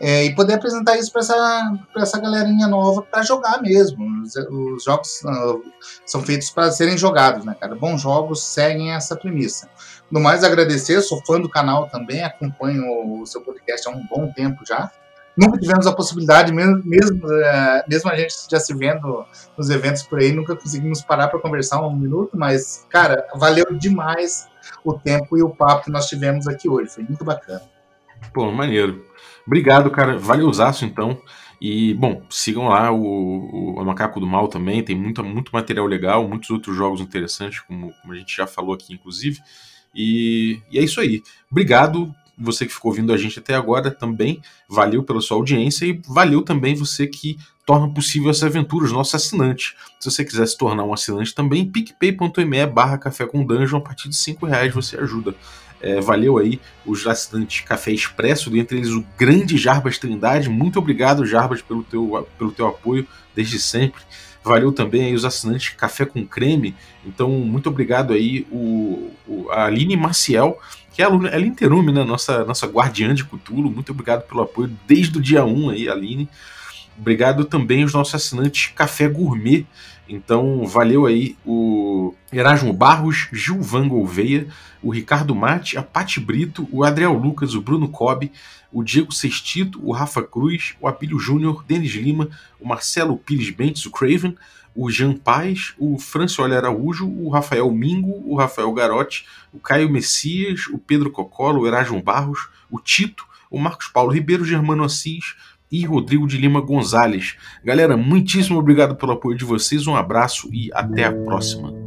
É, e poder apresentar isso para essa, essa galerinha nova para jogar mesmo. Os, os jogos uh, são feitos para serem jogados, né, cara? Bons jogos seguem essa premissa. No mais, agradecer, sou fã do canal também, acompanho o seu podcast há um bom tempo já. Nunca tivemos a possibilidade, mesmo, mesmo, uh, mesmo a gente já se vendo nos eventos por aí, nunca conseguimos parar para conversar um minuto, mas, cara, valeu demais o tempo e o papo que nós tivemos aqui hoje. Foi muito bacana. Pô, maneiro. Obrigado, cara. Valeuzaço, então. E, bom, sigam lá o, o, Macaco do Mal também. Tem muito, muito material legal, muitos outros jogos interessantes, como, como a gente já falou aqui, inclusive. E, e, é isso aí. Obrigado, você que ficou ouvindo a gente até agora também. Valeu pela sua audiência e valeu também você que torna possível essa aventura, os nossos assinantes. Se você quiser se tornar um assinante também, picpay.me barra café com dungeon, a partir de 5 reais você ajuda é, valeu aí os assinantes Café Expresso, dentre eles o grande Jarbas Trindade. Muito obrigado, Jarbas, pelo teu, pelo teu apoio desde sempre. Valeu também aí os assinantes Café com Creme. Então, muito obrigado aí o, o a Aline Maciel, que é a ela interume, né? Nossa, nossa guardiã de Cutulo. Muito obrigado pelo apoio desde o dia 1 aí, Aline. Obrigado também aos nossos assinantes Café Gourmet. Então, valeu aí o Erasmo Barros, Gilvan Gouveia, o Ricardo Mate, a Pati Brito, o Adriel Lucas, o Bruno Cobb, o Diego Sextito, o Rafa Cruz, o Apílio Júnior, Denis Lima, o Marcelo Pires Bentes, o Craven, o Jean Paz, o Franciola Araújo, o Rafael Mingo, o Rafael Garotti, o Caio Messias, o Pedro Cocolo, o Erasmo Barros, o Tito, o Marcos Paulo Ribeiro, Germano Assis, e Rodrigo de Lima Gonzalez. Galera, muitíssimo obrigado pelo apoio de vocês, um abraço e até a próxima.